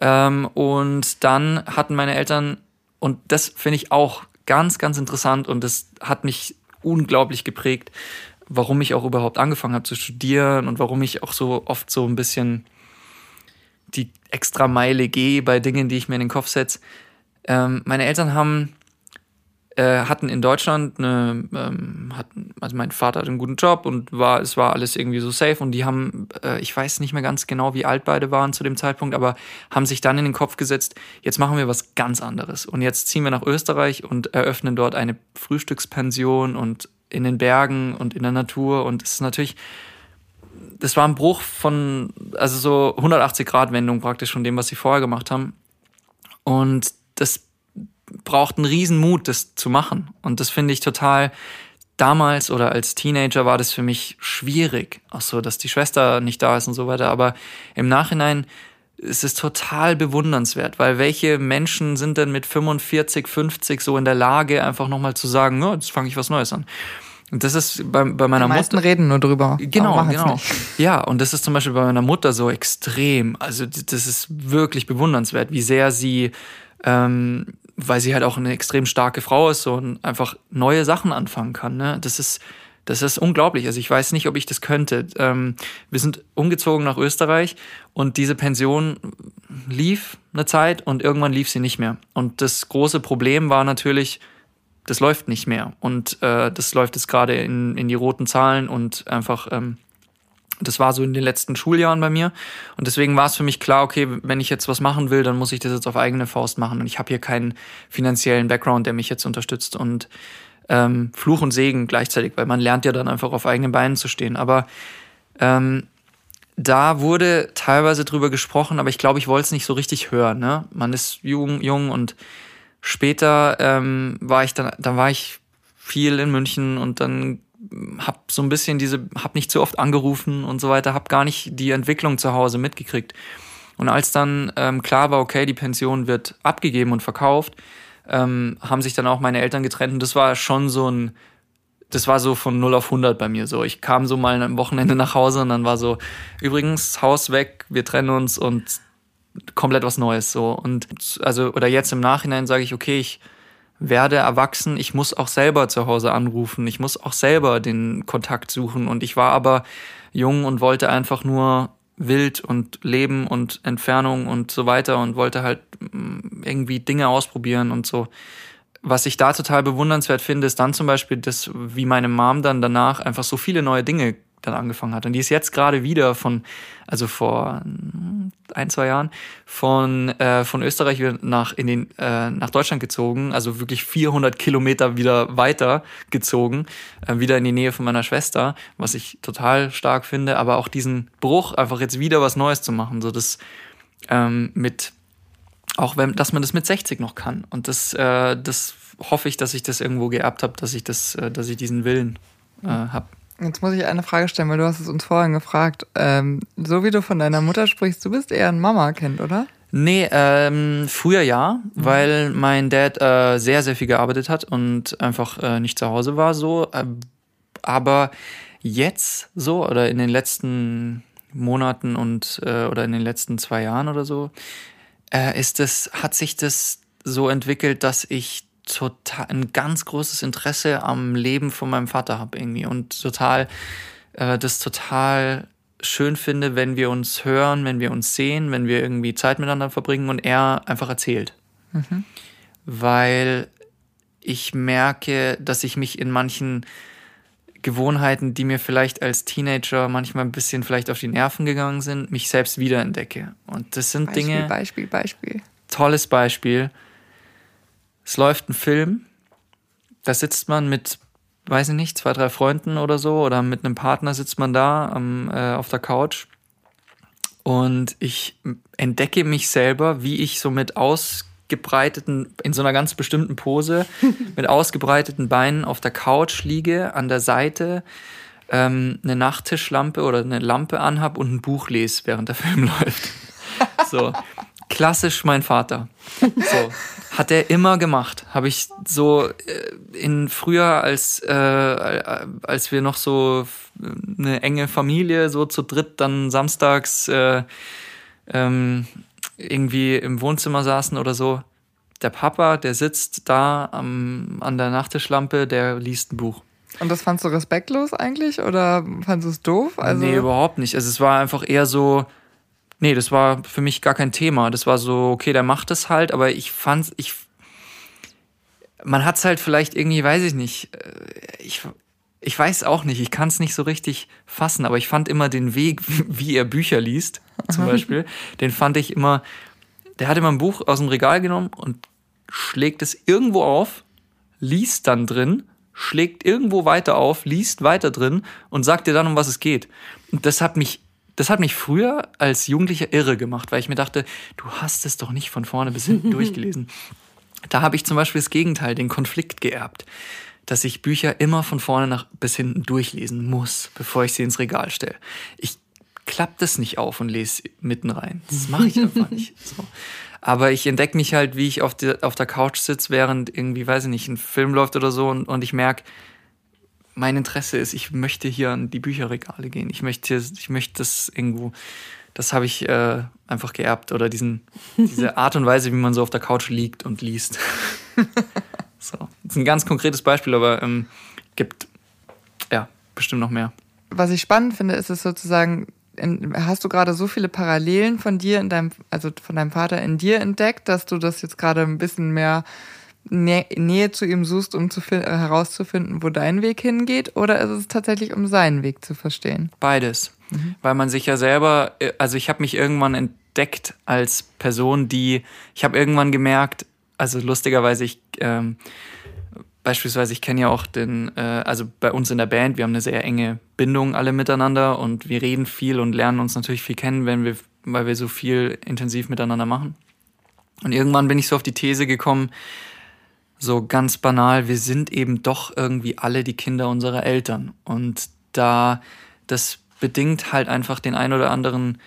Ähm, und dann hatten meine Eltern und das finde ich auch ganz, ganz interessant und das hat mich unglaublich geprägt, warum ich auch überhaupt angefangen habe zu studieren und warum ich auch so oft so ein bisschen die extra Meile gehe bei Dingen, die ich mir in den Kopf setze. Ähm, meine Eltern haben äh, hatten in Deutschland eine, ähm, hatten, also mein Vater hatte einen guten Job und war, es war alles irgendwie so safe und die haben, äh, ich weiß nicht mehr ganz genau, wie alt beide waren zu dem Zeitpunkt, aber haben sich dann in den Kopf gesetzt, jetzt machen wir was ganz anderes. Und jetzt ziehen wir nach Österreich und eröffnen dort eine Frühstückspension und in den Bergen und in der Natur. Und es ist natürlich, das war ein Bruch von, also so 180 Grad Wendung praktisch von dem, was sie vorher gemacht haben. Und das braucht einen riesen Mut, das zu machen. Und das finde ich total, damals oder als Teenager war das für mich schwierig. Auch so, dass die Schwester nicht da ist und so weiter. Aber im Nachhinein ist es total bewundernswert, weil welche Menschen sind denn mit 45, 50 so in der Lage, einfach nochmal zu sagen, ja, jetzt fange ich was Neues an. Und das ist bei, bei meiner Die meisten Mutter. reden nur drüber. Genau, genau. Ja, und das ist zum Beispiel bei meiner Mutter so extrem. Also das ist wirklich bewundernswert, wie sehr sie ähm, weil sie halt auch eine extrem starke Frau ist und einfach neue Sachen anfangen kann. Ne? Das ist das ist unglaublich. Also ich weiß nicht, ob ich das könnte. Ähm, wir sind umgezogen nach Österreich und diese Pension lief eine Zeit und irgendwann lief sie nicht mehr. Und das große Problem war natürlich, das läuft nicht mehr. Und äh, das läuft jetzt gerade in, in die roten Zahlen und einfach ähm, das war so in den letzten Schuljahren bei mir. Und deswegen war es für mich klar, okay, wenn ich jetzt was machen will, dann muss ich das jetzt auf eigene Faust machen. Und ich habe hier keinen finanziellen Background, der mich jetzt unterstützt. Und ähm, Fluch und Segen gleichzeitig, weil man lernt ja dann einfach auf eigenen Beinen zu stehen. Aber ähm, da wurde teilweise drüber gesprochen, aber ich glaube, ich wollte es nicht so richtig hören. Ne? Man ist jung, jung und später ähm, war ich dann, dann war ich viel in München und dann hab so ein bisschen diese, hab nicht zu oft angerufen und so weiter, hab gar nicht die Entwicklung zu Hause mitgekriegt. Und als dann ähm, klar war, okay, die Pension wird abgegeben und verkauft, ähm, haben sich dann auch meine Eltern getrennt. Und das war schon so ein, das war so von 0 auf 100 bei mir so. Ich kam so mal am Wochenende nach Hause und dann war so, übrigens, Haus weg, wir trennen uns und komplett was Neues so. Und also, oder jetzt im Nachhinein sage ich, okay, ich werde erwachsen, ich muss auch selber zu Hause anrufen, ich muss auch selber den Kontakt suchen. Und ich war aber jung und wollte einfach nur wild und Leben und Entfernung und so weiter und wollte halt mm, irgendwie Dinge ausprobieren und so. Was ich da total bewundernswert finde, ist dann zum Beispiel das, wie meine Mom dann danach einfach so viele neue Dinge dann angefangen hat. Und die ist jetzt gerade wieder von, also vor ein, zwei Jahren, von, äh, von Österreich nach, in den, äh, nach Deutschland gezogen, also wirklich 400 Kilometer wieder weiter gezogen, äh, wieder in die Nähe von meiner Schwester, was ich total stark finde, aber auch diesen Bruch, einfach jetzt wieder was Neues zu machen, so das ähm, mit, auch wenn, dass man das mit 60 noch kann. Und das, äh, das hoffe ich, dass ich das irgendwo geerbt habe, dass ich das, äh, dass ich diesen Willen äh, habe. Jetzt muss ich eine Frage stellen, weil du hast es uns vorhin gefragt. Ähm, so wie du von deiner Mutter sprichst, du bist eher ein Mama-Kind, oder? Nee, ähm, früher ja, mhm. weil mein Dad äh, sehr, sehr viel gearbeitet hat und einfach äh, nicht zu Hause war so. Äh, aber jetzt so oder in den letzten Monaten und äh, oder in den letzten zwei Jahren oder so, äh, ist es, hat sich das so entwickelt, dass ich total ein ganz großes Interesse am Leben von meinem Vater habe irgendwie und total äh, das total schön finde, wenn wir uns hören, wenn wir uns sehen, wenn wir irgendwie Zeit miteinander verbringen und er einfach erzählt. Mhm. Weil ich merke, dass ich mich in manchen Gewohnheiten, die mir vielleicht als Teenager manchmal ein bisschen vielleicht auf die Nerven gegangen sind, mich selbst wiederentdecke. Und das sind Beispiel, Dinge. Beispiel, Beispiel. Tolles Beispiel es läuft ein Film, da sitzt man mit, weiß ich nicht, zwei, drei Freunden oder so oder mit einem Partner sitzt man da am, äh, auf der Couch und ich entdecke mich selber, wie ich so mit ausgebreiteten, in so einer ganz bestimmten Pose, mit ausgebreiteten Beinen auf der Couch liege, an der Seite ähm, eine Nachttischlampe oder eine Lampe anhab und ein Buch lese, während der Film läuft. So, klassisch mein Vater. So hat er immer gemacht. Habe ich so äh, in früher als äh, als wir noch so eine enge Familie so zu dritt dann samstags äh, ähm, irgendwie im Wohnzimmer saßen oder so. Der Papa, der sitzt da am, an der Nachttischlampe, der liest ein Buch. Und das fandst du respektlos eigentlich oder fandest du es doof? Also nee, überhaupt nicht. Also es war einfach eher so, Nee, das war für mich gar kein Thema. Das war so, okay, der macht es halt, aber ich fand's, ich, man hat's halt vielleicht irgendwie, weiß ich nicht, äh, ich, ich weiß auch nicht, ich kann es nicht so richtig fassen, aber ich fand immer den Weg, wie er Bücher liest, zum Beispiel, den fand ich immer, der hat immer ein Buch aus dem Regal genommen und schlägt es irgendwo auf, liest dann drin, schlägt irgendwo weiter auf, liest weiter drin und sagt dir dann, um was es geht. Und das hat mich das hat mich früher als Jugendlicher irre gemacht, weil ich mir dachte, du hast es doch nicht von vorne bis hinten durchgelesen. Da habe ich zum Beispiel das Gegenteil, den Konflikt geerbt, dass ich Bücher immer von vorne nach bis hinten durchlesen muss, bevor ich sie ins Regal stelle. Ich klappe das nicht auf und lese mitten rein. Das mache ich einfach nicht. So. Aber ich entdecke mich halt, wie ich auf, die, auf der Couch sitze, während irgendwie, weiß ich nicht, ein Film läuft oder so und, und ich merke, mein Interesse ist, ich möchte hier an die Bücherregale gehen. Ich möchte, ich möchte das irgendwo, das habe ich äh, einfach geerbt oder diesen, diese Art und Weise, wie man so auf der Couch liegt und liest. so, das ist ein ganz konkretes Beispiel, aber ähm, gibt ja bestimmt noch mehr. Was ich spannend finde, ist es sozusagen, in, hast du gerade so viele Parallelen von dir in deinem, also von deinem Vater in dir entdeckt, dass du das jetzt gerade ein bisschen mehr Nähe zu ihm suchst, um zu äh, herauszufinden, wo dein Weg hingeht, oder ist es tatsächlich, um seinen Weg zu verstehen? Beides. Mhm. Weil man sich ja selber, äh, also ich habe mich irgendwann entdeckt als Person, die, ich habe irgendwann gemerkt, also lustigerweise, ich, ähm, beispielsweise, ich kenne ja auch den, äh, also bei uns in der Band, wir haben eine sehr enge Bindung alle miteinander und wir reden viel und lernen uns natürlich viel kennen, wenn wir, weil wir so viel intensiv miteinander machen. Und irgendwann bin ich so auf die These gekommen, so ganz banal, wir sind eben doch irgendwie alle die Kinder unserer Eltern. Und da das bedingt halt einfach den ein oder anderen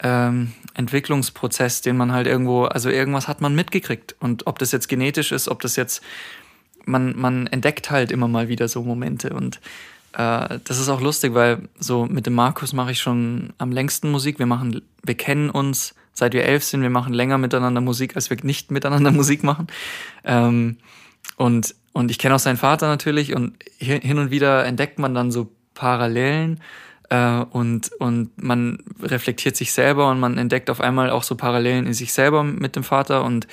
ähm, Entwicklungsprozess, den man halt irgendwo, also irgendwas hat man mitgekriegt. Und ob das jetzt genetisch ist, ob das jetzt, man, man entdeckt halt immer mal wieder so Momente. Und äh, das ist auch lustig, weil so mit dem Markus mache ich schon am längsten Musik. Wir machen, wir kennen uns seit wir elf sind. Wir machen länger miteinander Musik, als wir nicht miteinander Musik machen. Ähm, und, und ich kenne auch seinen Vater natürlich und hin und wieder entdeckt man dann so Parallelen äh, und, und man reflektiert sich selber und man entdeckt auf einmal auch so Parallelen in sich selber mit dem Vater und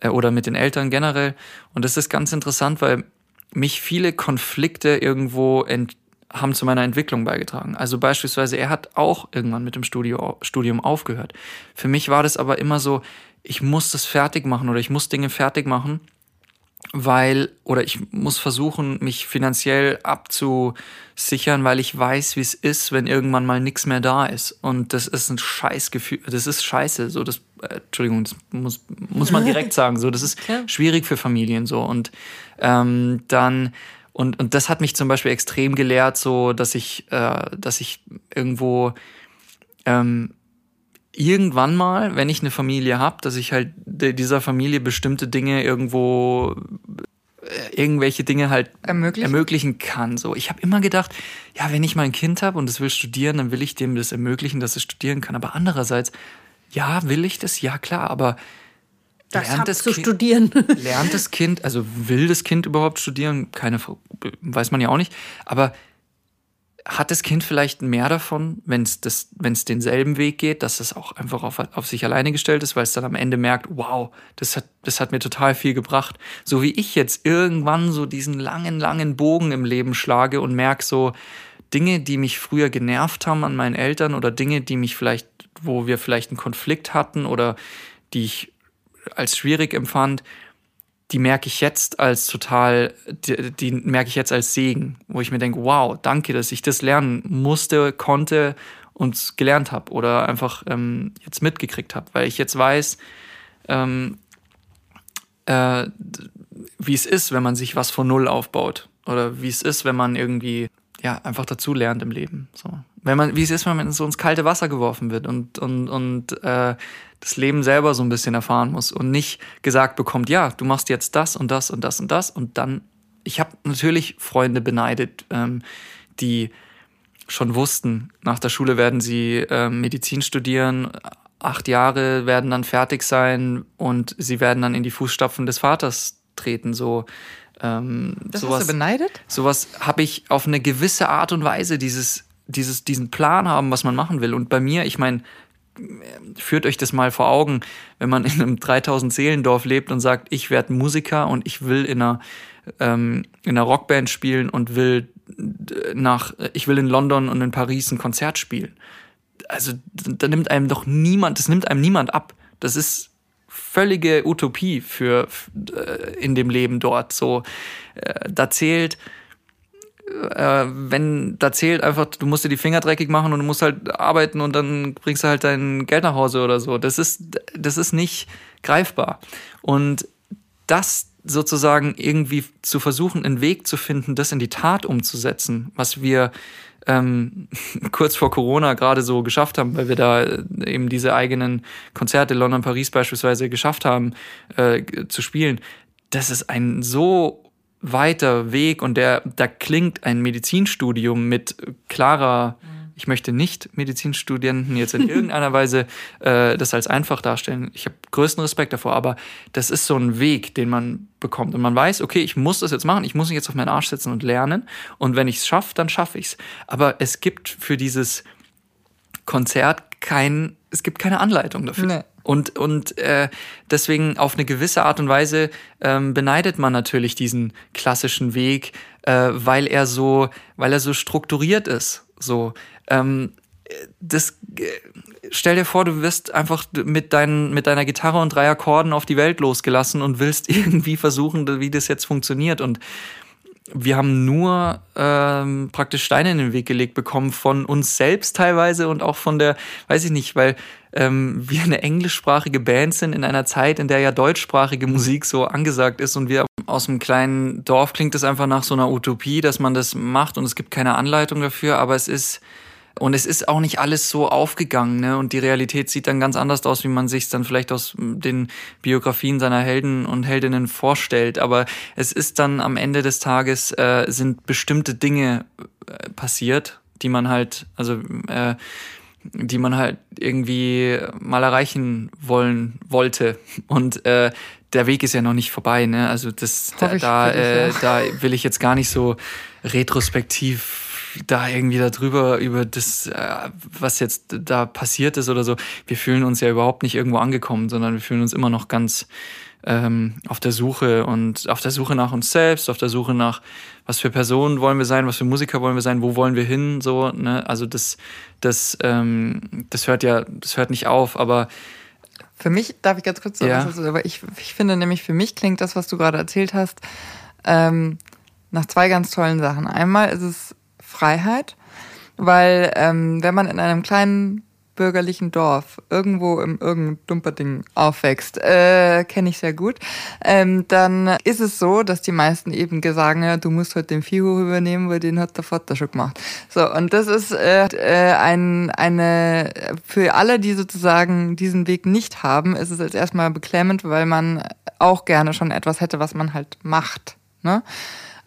äh, oder mit den Eltern generell. Und das ist ganz interessant, weil mich viele Konflikte irgendwo ent haben zu meiner Entwicklung beigetragen. Also beispielsweise, er hat auch irgendwann mit dem Studio, Studium aufgehört. Für mich war das aber immer so, ich muss das fertig machen oder ich muss Dinge fertig machen, weil, oder ich muss versuchen, mich finanziell abzusichern, weil ich weiß, wie es ist, wenn irgendwann mal nichts mehr da ist. Und das ist ein Scheißgefühl, das ist scheiße, so das, äh, Entschuldigung, das muss, muss man direkt sagen, so, das ist schwierig für Familien, so. Und ähm, dann, und, und das hat mich zum Beispiel extrem gelehrt, so, dass ich, äh, dass ich irgendwo, ähm, irgendwann mal, wenn ich eine Familie habe, dass ich halt dieser Familie bestimmte Dinge irgendwo äh, irgendwelche Dinge halt ermöglichen, ermöglichen kann. So, ich habe immer gedacht, ja, wenn ich mal ein Kind habe und es will studieren, dann will ich dem das ermöglichen, dass es studieren kann. Aber andererseits, ja, will ich das? Ja, klar, aber das lernt das zu kind, studieren. lernt das Kind, also will das Kind überhaupt studieren? Keine, weiß man ja auch nicht. Aber hat das Kind vielleicht mehr davon, wenn es denselben Weg geht, dass es auch einfach auf, auf sich alleine gestellt ist, weil es dann am Ende merkt, wow, das hat, das hat mir total viel gebracht. So wie ich jetzt irgendwann so diesen langen, langen Bogen im Leben schlage und merke so Dinge, die mich früher genervt haben an meinen Eltern oder Dinge, die mich vielleicht, wo wir vielleicht einen Konflikt hatten oder die ich als schwierig empfand, die merke ich jetzt als total, die, die merke ich jetzt als Segen, wo ich mir denke, wow, danke, dass ich das lernen musste, konnte und gelernt habe oder einfach ähm, jetzt mitgekriegt habe, weil ich jetzt weiß, ähm, äh, wie es ist, wenn man sich was von Null aufbaut oder wie es ist, wenn man irgendwie ja einfach dazu lernt im Leben. So wenn man, wie es ist, wenn man so ins kalte Wasser geworfen wird und, und, und äh, das Leben selber so ein bisschen erfahren muss und nicht gesagt bekommt, ja, du machst jetzt das und das und das und das und dann, ich habe natürlich Freunde beneidet, ähm, die schon wussten, nach der Schule werden sie äh, Medizin studieren, acht Jahre werden dann fertig sein und sie werden dann in die Fußstapfen des Vaters treten, so. Ähm, das sowas, hast du beneidet? Sowas habe ich auf eine gewisse Art und Weise, dieses dieses, diesen Plan haben, was man machen will. Und bei mir, ich meine, führt euch das mal vor Augen, wenn man in einem 3000 Seelendorf lebt und sagt, ich werde Musiker und ich will in einer, ähm, in einer Rockband spielen und will nach, ich will in London und in Paris ein Konzert spielen. Also da nimmt einem doch niemand, das nimmt einem niemand ab. Das ist völlige Utopie für, äh, in dem Leben dort. So, äh, da zählt äh, wenn da zählt einfach, du musst dir die Finger dreckig machen und du musst halt arbeiten und dann bringst du halt dein Geld nach Hause oder so. Das ist, das ist nicht greifbar. Und das sozusagen irgendwie zu versuchen, einen Weg zu finden, das in die Tat umzusetzen, was wir ähm, kurz vor Corona gerade so geschafft haben, weil wir da eben diese eigenen Konzerte London, Paris beispielsweise geschafft haben äh, zu spielen. Das ist ein so weiter Weg und der, da klingt ein Medizinstudium mit klarer, ich möchte nicht Medizinstudenten jetzt in irgendeiner Weise äh, das als einfach darstellen. Ich habe größten Respekt davor, aber das ist so ein Weg, den man bekommt. Und man weiß, okay, ich muss das jetzt machen, ich muss mich jetzt auf meinen Arsch setzen und lernen. Und wenn ich es schaffe, dann schaffe ich es. Aber es gibt für dieses Konzert kein, es gibt keine Anleitung dafür. Nee. Und, und äh, deswegen auf eine gewisse Art und Weise ähm, beneidet man natürlich diesen klassischen Weg, äh, weil er so, weil er so strukturiert ist. So, ähm, das äh, stell dir vor, du wirst einfach mit, dein, mit deiner Gitarre und drei Akkorden auf die Welt losgelassen und willst irgendwie versuchen, wie das jetzt funktioniert. Und wir haben nur ähm, praktisch Steine in den Weg gelegt bekommen von uns selbst teilweise und auch von der, weiß ich nicht, weil ähm, wir eine englischsprachige Band sind in einer Zeit, in der ja deutschsprachige Musik so angesagt ist und wir aus einem kleinen Dorf klingt es einfach nach so einer Utopie, dass man das macht und es gibt keine Anleitung dafür, aber es ist Und es ist auch nicht alles so aufgegangen, ne? Und die Realität sieht dann ganz anders aus, wie man sich dann vielleicht aus den Biografien seiner Helden und Heldinnen vorstellt. Aber es ist dann am Ende des Tages äh, sind bestimmte Dinge äh, passiert, die man halt, also äh, die man halt irgendwie mal erreichen wollen wollte. Und äh, der Weg ist ja noch nicht vorbei, ne? Also das da, da, äh, da will ich jetzt gar nicht so retrospektiv da irgendwie darüber, über das, äh, was jetzt da passiert ist oder so. Wir fühlen uns ja überhaupt nicht irgendwo angekommen, sondern wir fühlen uns immer noch ganz ähm, auf der Suche und auf der Suche nach uns selbst, auf der Suche nach, was für Personen wollen wir sein, was für Musiker wollen wir sein, wo wollen wir hin, so, ne? Also das, das, ähm, das hört ja, das hört nicht auf, aber für mich, darf ich ganz kurz sagen, ja. aber ich, ich finde nämlich, für mich klingt das, was du gerade erzählt hast, ähm, nach zwei ganz tollen Sachen. Einmal ist es Freiheit, weil ähm, wenn man in einem kleinen bürgerlichen Dorf irgendwo im irgendein Dumperding aufwächst, äh, kenne ich sehr gut, ähm, dann ist es so, dass die meisten eben sagen, ja, du musst heute den Viehhof übernehmen, weil den hat der Vater schon gemacht. So, und das ist äh, äh, ein, eine, für alle, die sozusagen diesen Weg nicht haben, ist es jetzt erstmal beklemmend, weil man auch gerne schon etwas hätte, was man halt macht. Ne?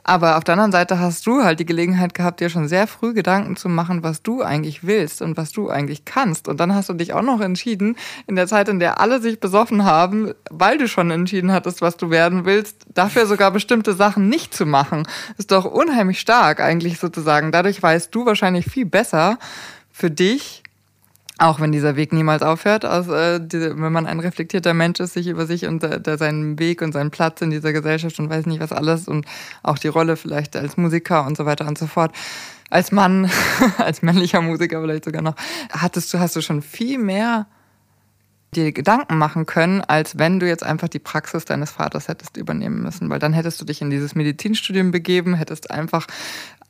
Aber auf der anderen Seite hast du halt die Gelegenheit gehabt, dir schon sehr früh Gedanken zu machen, was du eigentlich willst und was du eigentlich kannst. Und dann hast du dich auch noch entschieden, in der Zeit, in der alle sich besoffen haben, weil du schon entschieden hattest, was du werden willst, dafür sogar bestimmte Sachen nicht zu machen. Ist doch unheimlich stark eigentlich sozusagen. Dadurch weißt du wahrscheinlich viel besser für dich, auch wenn dieser Weg niemals aufhört, also, äh, die, wenn man ein reflektierter Mensch ist, sich über sich und äh, seinen Weg und seinen Platz in dieser Gesellschaft und weiß nicht was alles und auch die Rolle vielleicht als Musiker und so weiter und so fort. Als Mann, als männlicher Musiker vielleicht sogar noch, hattest du, hast du schon viel mehr dir Gedanken machen können, als wenn du jetzt einfach die Praxis deines Vaters hättest übernehmen müssen. Weil dann hättest du dich in dieses Medizinstudium begeben, hättest einfach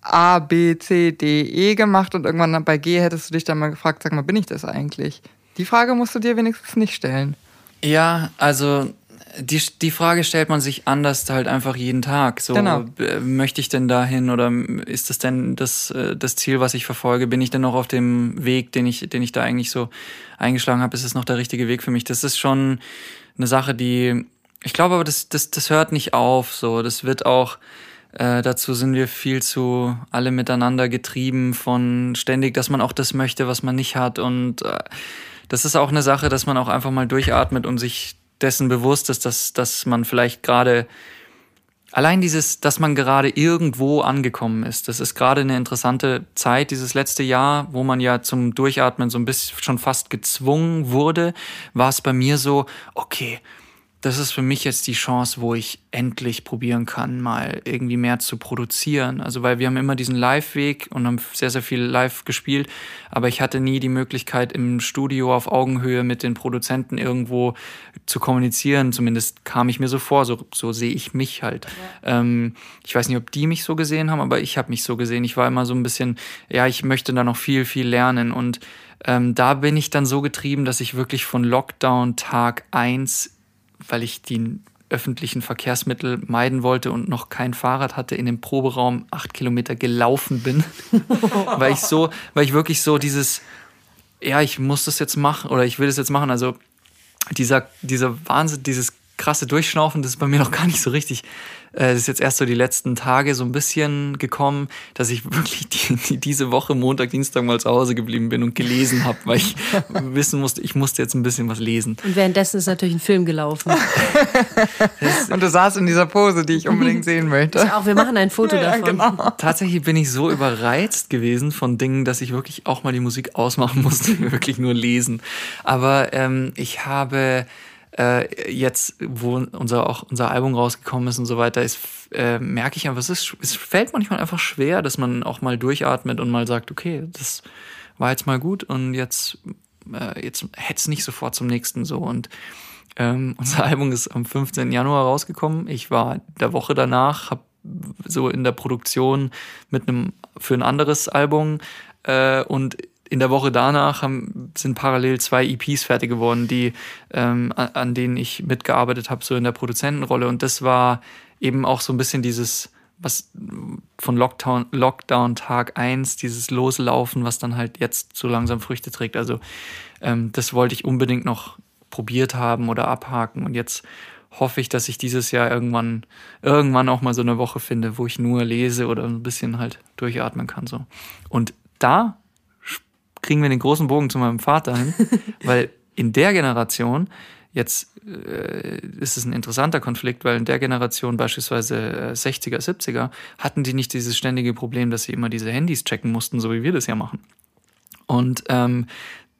A, B, C, D, E gemacht und irgendwann bei G hättest du dich dann mal gefragt, sag mal, bin ich das eigentlich? Die Frage musst du dir wenigstens nicht stellen. Ja, also die, die Frage stellt man sich anders halt einfach jeden Tag. So, genau. möchte ich denn dahin oder ist das denn das, äh, das Ziel, was ich verfolge? Bin ich denn noch auf dem Weg, den ich, den ich da eigentlich so eingeschlagen habe? Ist es noch der richtige Weg für mich? Das ist schon eine Sache, die, ich glaube aber, das, das, das hört nicht auf. So, das wird auch, äh, dazu sind wir viel zu alle miteinander getrieben von ständig, dass man auch das möchte, was man nicht hat. Und äh, das ist auch eine Sache, dass man auch einfach mal durchatmet und sich dessen bewusst ist, dass, dass man vielleicht gerade allein dieses, dass man gerade irgendwo angekommen ist. Das ist gerade eine interessante Zeit, dieses letzte Jahr, wo man ja zum Durchatmen so ein bisschen schon fast gezwungen wurde, war es bei mir so, okay, das ist für mich jetzt die Chance, wo ich endlich probieren kann, mal irgendwie mehr zu produzieren. Also weil wir haben immer diesen Live-Weg und haben sehr, sehr viel live gespielt, aber ich hatte nie die Möglichkeit, im Studio auf Augenhöhe mit den Produzenten irgendwo zu kommunizieren. Zumindest kam ich mir so vor, so, so sehe ich mich halt. Ja. Ähm, ich weiß nicht, ob die mich so gesehen haben, aber ich habe mich so gesehen. Ich war immer so ein bisschen, ja, ich möchte da noch viel, viel lernen und ähm, da bin ich dann so getrieben, dass ich wirklich von Lockdown Tag eins weil ich die öffentlichen Verkehrsmittel meiden wollte und noch kein Fahrrad hatte, in dem Proberaum acht Kilometer gelaufen bin, weil ich so, weil ich wirklich so dieses, ja, ich muss das jetzt machen oder ich will das jetzt machen. Also dieser, dieser Wahnsinn, dieses krasse Durchschnaufen, das ist bei mir noch gar nicht so richtig äh, das ist jetzt erst so die letzten Tage so ein bisschen gekommen, dass ich wirklich die, die, diese Woche Montag, Dienstag mal zu Hause geblieben bin und gelesen habe, weil ich wissen musste, ich musste jetzt ein bisschen was lesen. Und währenddessen ist natürlich ein Film gelaufen. und du saßt in dieser Pose, die ich unbedingt sehen möchte. Ich auch, wir machen ein Foto ja, davon. Genau. Tatsächlich bin ich so überreizt gewesen von Dingen, dass ich wirklich auch mal die Musik ausmachen musste, wirklich nur lesen. Aber ähm, ich habe äh, jetzt, wo unser auch unser Album rausgekommen ist und so weiter, ist, äh, merke ich einfach, es, ist, es fällt manchmal einfach schwer, dass man auch mal durchatmet und mal sagt, okay, das war jetzt mal gut und jetzt, äh, jetzt hätte es nicht sofort zum nächsten so. Und ähm, unser Album ist am 15. Januar rausgekommen. Ich war der Woche danach, habe so in der Produktion mit einem für ein anderes Album äh, und in der Woche danach haben, sind parallel zwei EPs fertig geworden, die ähm, an, denen ich mitgearbeitet habe, so in der Produzentenrolle. Und das war eben auch so ein bisschen dieses was von Lockdown, Lockdown Tag 1, dieses Loslaufen, was dann halt jetzt so langsam Früchte trägt. Also ähm, das wollte ich unbedingt noch probiert haben oder abhaken. Und jetzt hoffe ich, dass ich dieses Jahr irgendwann, irgendwann auch mal so eine Woche finde, wo ich nur lese oder ein bisschen halt durchatmen kann. So. Und da kriegen wir den großen Bogen zu meinem Vater hin, weil in der Generation jetzt äh, ist es ein interessanter Konflikt, weil in der Generation beispielsweise äh, 60er, 70er hatten die nicht dieses ständige Problem, dass sie immer diese Handys checken mussten, so wie wir das ja machen. Und ähm,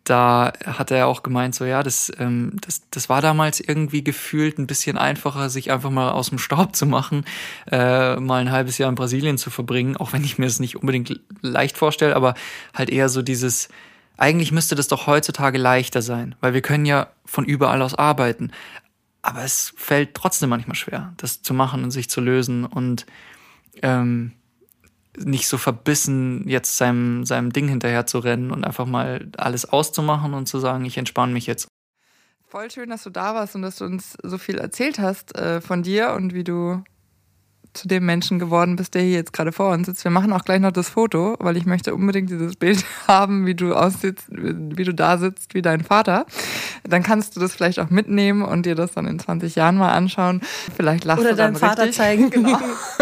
da hat er auch gemeint, so ja, das, ähm, das, das war damals irgendwie gefühlt ein bisschen einfacher, sich einfach mal aus dem Staub zu machen, äh, mal ein halbes Jahr in Brasilien zu verbringen, auch wenn ich mir das nicht unbedingt leicht vorstelle, aber halt eher so dieses, eigentlich müsste das doch heutzutage leichter sein, weil wir können ja von überall aus arbeiten. Aber es fällt trotzdem manchmal schwer, das zu machen und sich zu lösen und ähm, nicht so verbissen jetzt seinem, seinem Ding hinterher zu rennen und einfach mal alles auszumachen und zu sagen, ich entspanne mich jetzt. Voll schön, dass du da warst und dass du uns so viel erzählt hast äh, von dir und wie du zu dem Menschen geworden bist, der hier jetzt gerade vor uns sitzt. Wir machen auch gleich noch das Foto, weil ich möchte unbedingt dieses Bild haben, wie du aussitzt, wie du da sitzt, wie dein Vater. Dann kannst du das vielleicht auch mitnehmen und dir das dann in 20 Jahren mal anschauen. Vielleicht lachst Oder du dann Vater richtig. zeigen. Genau.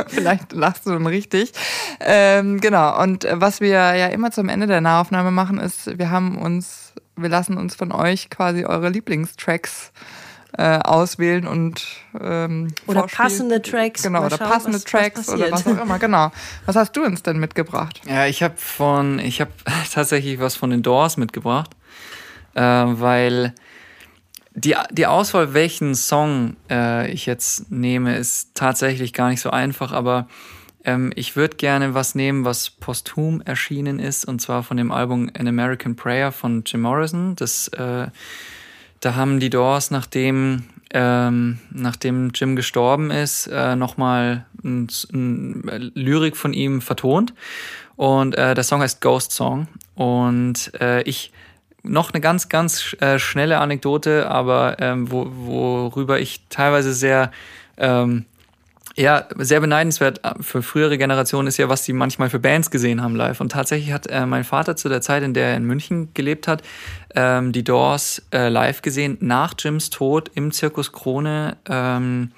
vielleicht lachst du dann richtig. Ähm, genau. Und was wir ja immer zum Ende der Nahaufnahme machen, ist, wir haben uns, wir lassen uns von euch quasi eure Lieblingstracks äh, auswählen und ähm, Oder vorspielen. passende Tracks. Genau, oder schauen, passende was- was Tracks oder was auch immer, genau. Was hast du uns denn mitgebracht? Ja, ich habe von, ich habe tatsächlich was von den Doors mitgebracht, äh, weil die, die Auswahl, welchen Song äh, ich jetzt nehme, ist tatsächlich gar nicht so einfach, aber ähm, ich würde gerne was nehmen, was posthum erschienen ist, und zwar von dem Album An American Prayer von Jim Morrison. Das, äh, da haben die Doors, nachdem, ähm, nachdem Jim gestorben ist, äh, nochmal ein, ein Lyrik von ihm vertont. Und äh, der Song heißt Ghost Song. Und äh, ich noch eine ganz, ganz äh, schnelle Anekdote, aber ähm, wo, worüber ich teilweise sehr ähm, ja, sehr beneidenswert für frühere Generationen ist ja, was die manchmal für Bands gesehen haben live. Und tatsächlich hat äh, mein Vater zu der Zeit, in der er in München gelebt hat, ähm, die Doors äh, live gesehen, nach Jims Tod im Zirkus Krone. Ähm,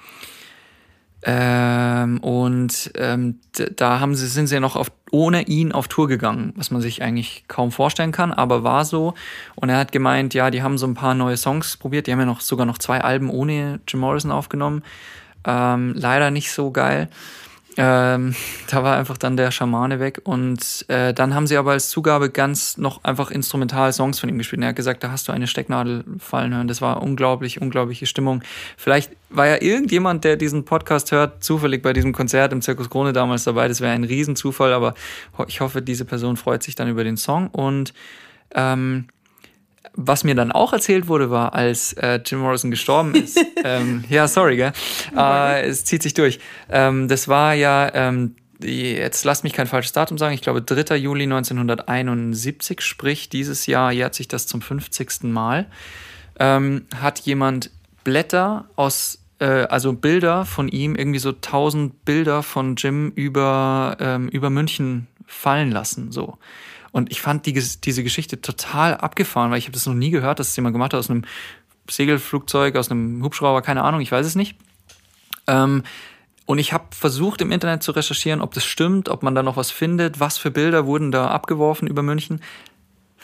ähm, und ähm, da haben sie, sind sie ja noch auf, ohne ihn auf Tour gegangen, was man sich eigentlich kaum vorstellen kann, aber war so. Und er hat gemeint, ja, die haben so ein paar neue Songs probiert. Die haben ja noch sogar noch zwei Alben ohne Jim Morrison aufgenommen. Ähm, leider nicht so geil. Ähm, da war einfach dann der Schamane weg und äh, dann haben sie aber als Zugabe ganz noch einfach instrumental Songs von ihm gespielt. Und er hat gesagt, da hast du eine Stecknadel fallen hören. Das war unglaublich, unglaubliche Stimmung. Vielleicht war ja irgendjemand, der diesen Podcast hört, zufällig bei diesem Konzert im Zirkus Krone damals dabei. Das wäre ein Riesenzufall, aber ich hoffe, diese Person freut sich dann über den Song und ähm, was mir dann auch erzählt wurde, war, als äh, Jim Morrison gestorben ist. ähm, ja, sorry, gell? Äh, es zieht sich durch. Ähm, das war ja, ähm, jetzt lasst mich kein falsches Datum sagen, ich glaube 3. Juli 1971, sprich dieses Jahr jährt sich das zum 50. Mal, ähm, hat jemand Blätter aus, äh, also Bilder von ihm, irgendwie so 1000 Bilder von Jim über, ähm, über München fallen lassen, so. Und ich fand die, diese Geschichte total abgefahren, weil ich habe das noch nie gehört, dass es jemand gemacht hat aus einem Segelflugzeug, aus einem Hubschrauber, keine Ahnung, ich weiß es nicht. Ähm, und ich habe versucht im Internet zu recherchieren, ob das stimmt, ob man da noch was findet, was für Bilder wurden da abgeworfen über München.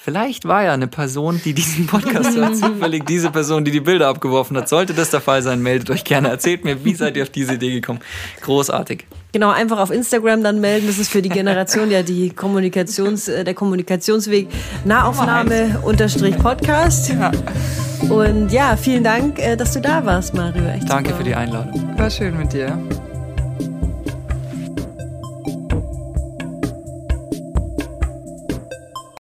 Vielleicht war ja eine Person, die diesen Podcast hört, zufällig diese Person, die die Bilder abgeworfen hat. Sollte das der Fall sein, meldet euch gerne. Erzählt mir, wie seid ihr auf diese Idee gekommen? Großartig. Genau, einfach auf Instagram dann melden. Das ist für die Generation ja die Kommunikations, äh, der Kommunikationsweg Nahaufnahme unterstrich Podcast. Und ja, vielen Dank, äh, dass du da warst, Mario. Echt Danke super. für die Einladung. War schön mit dir.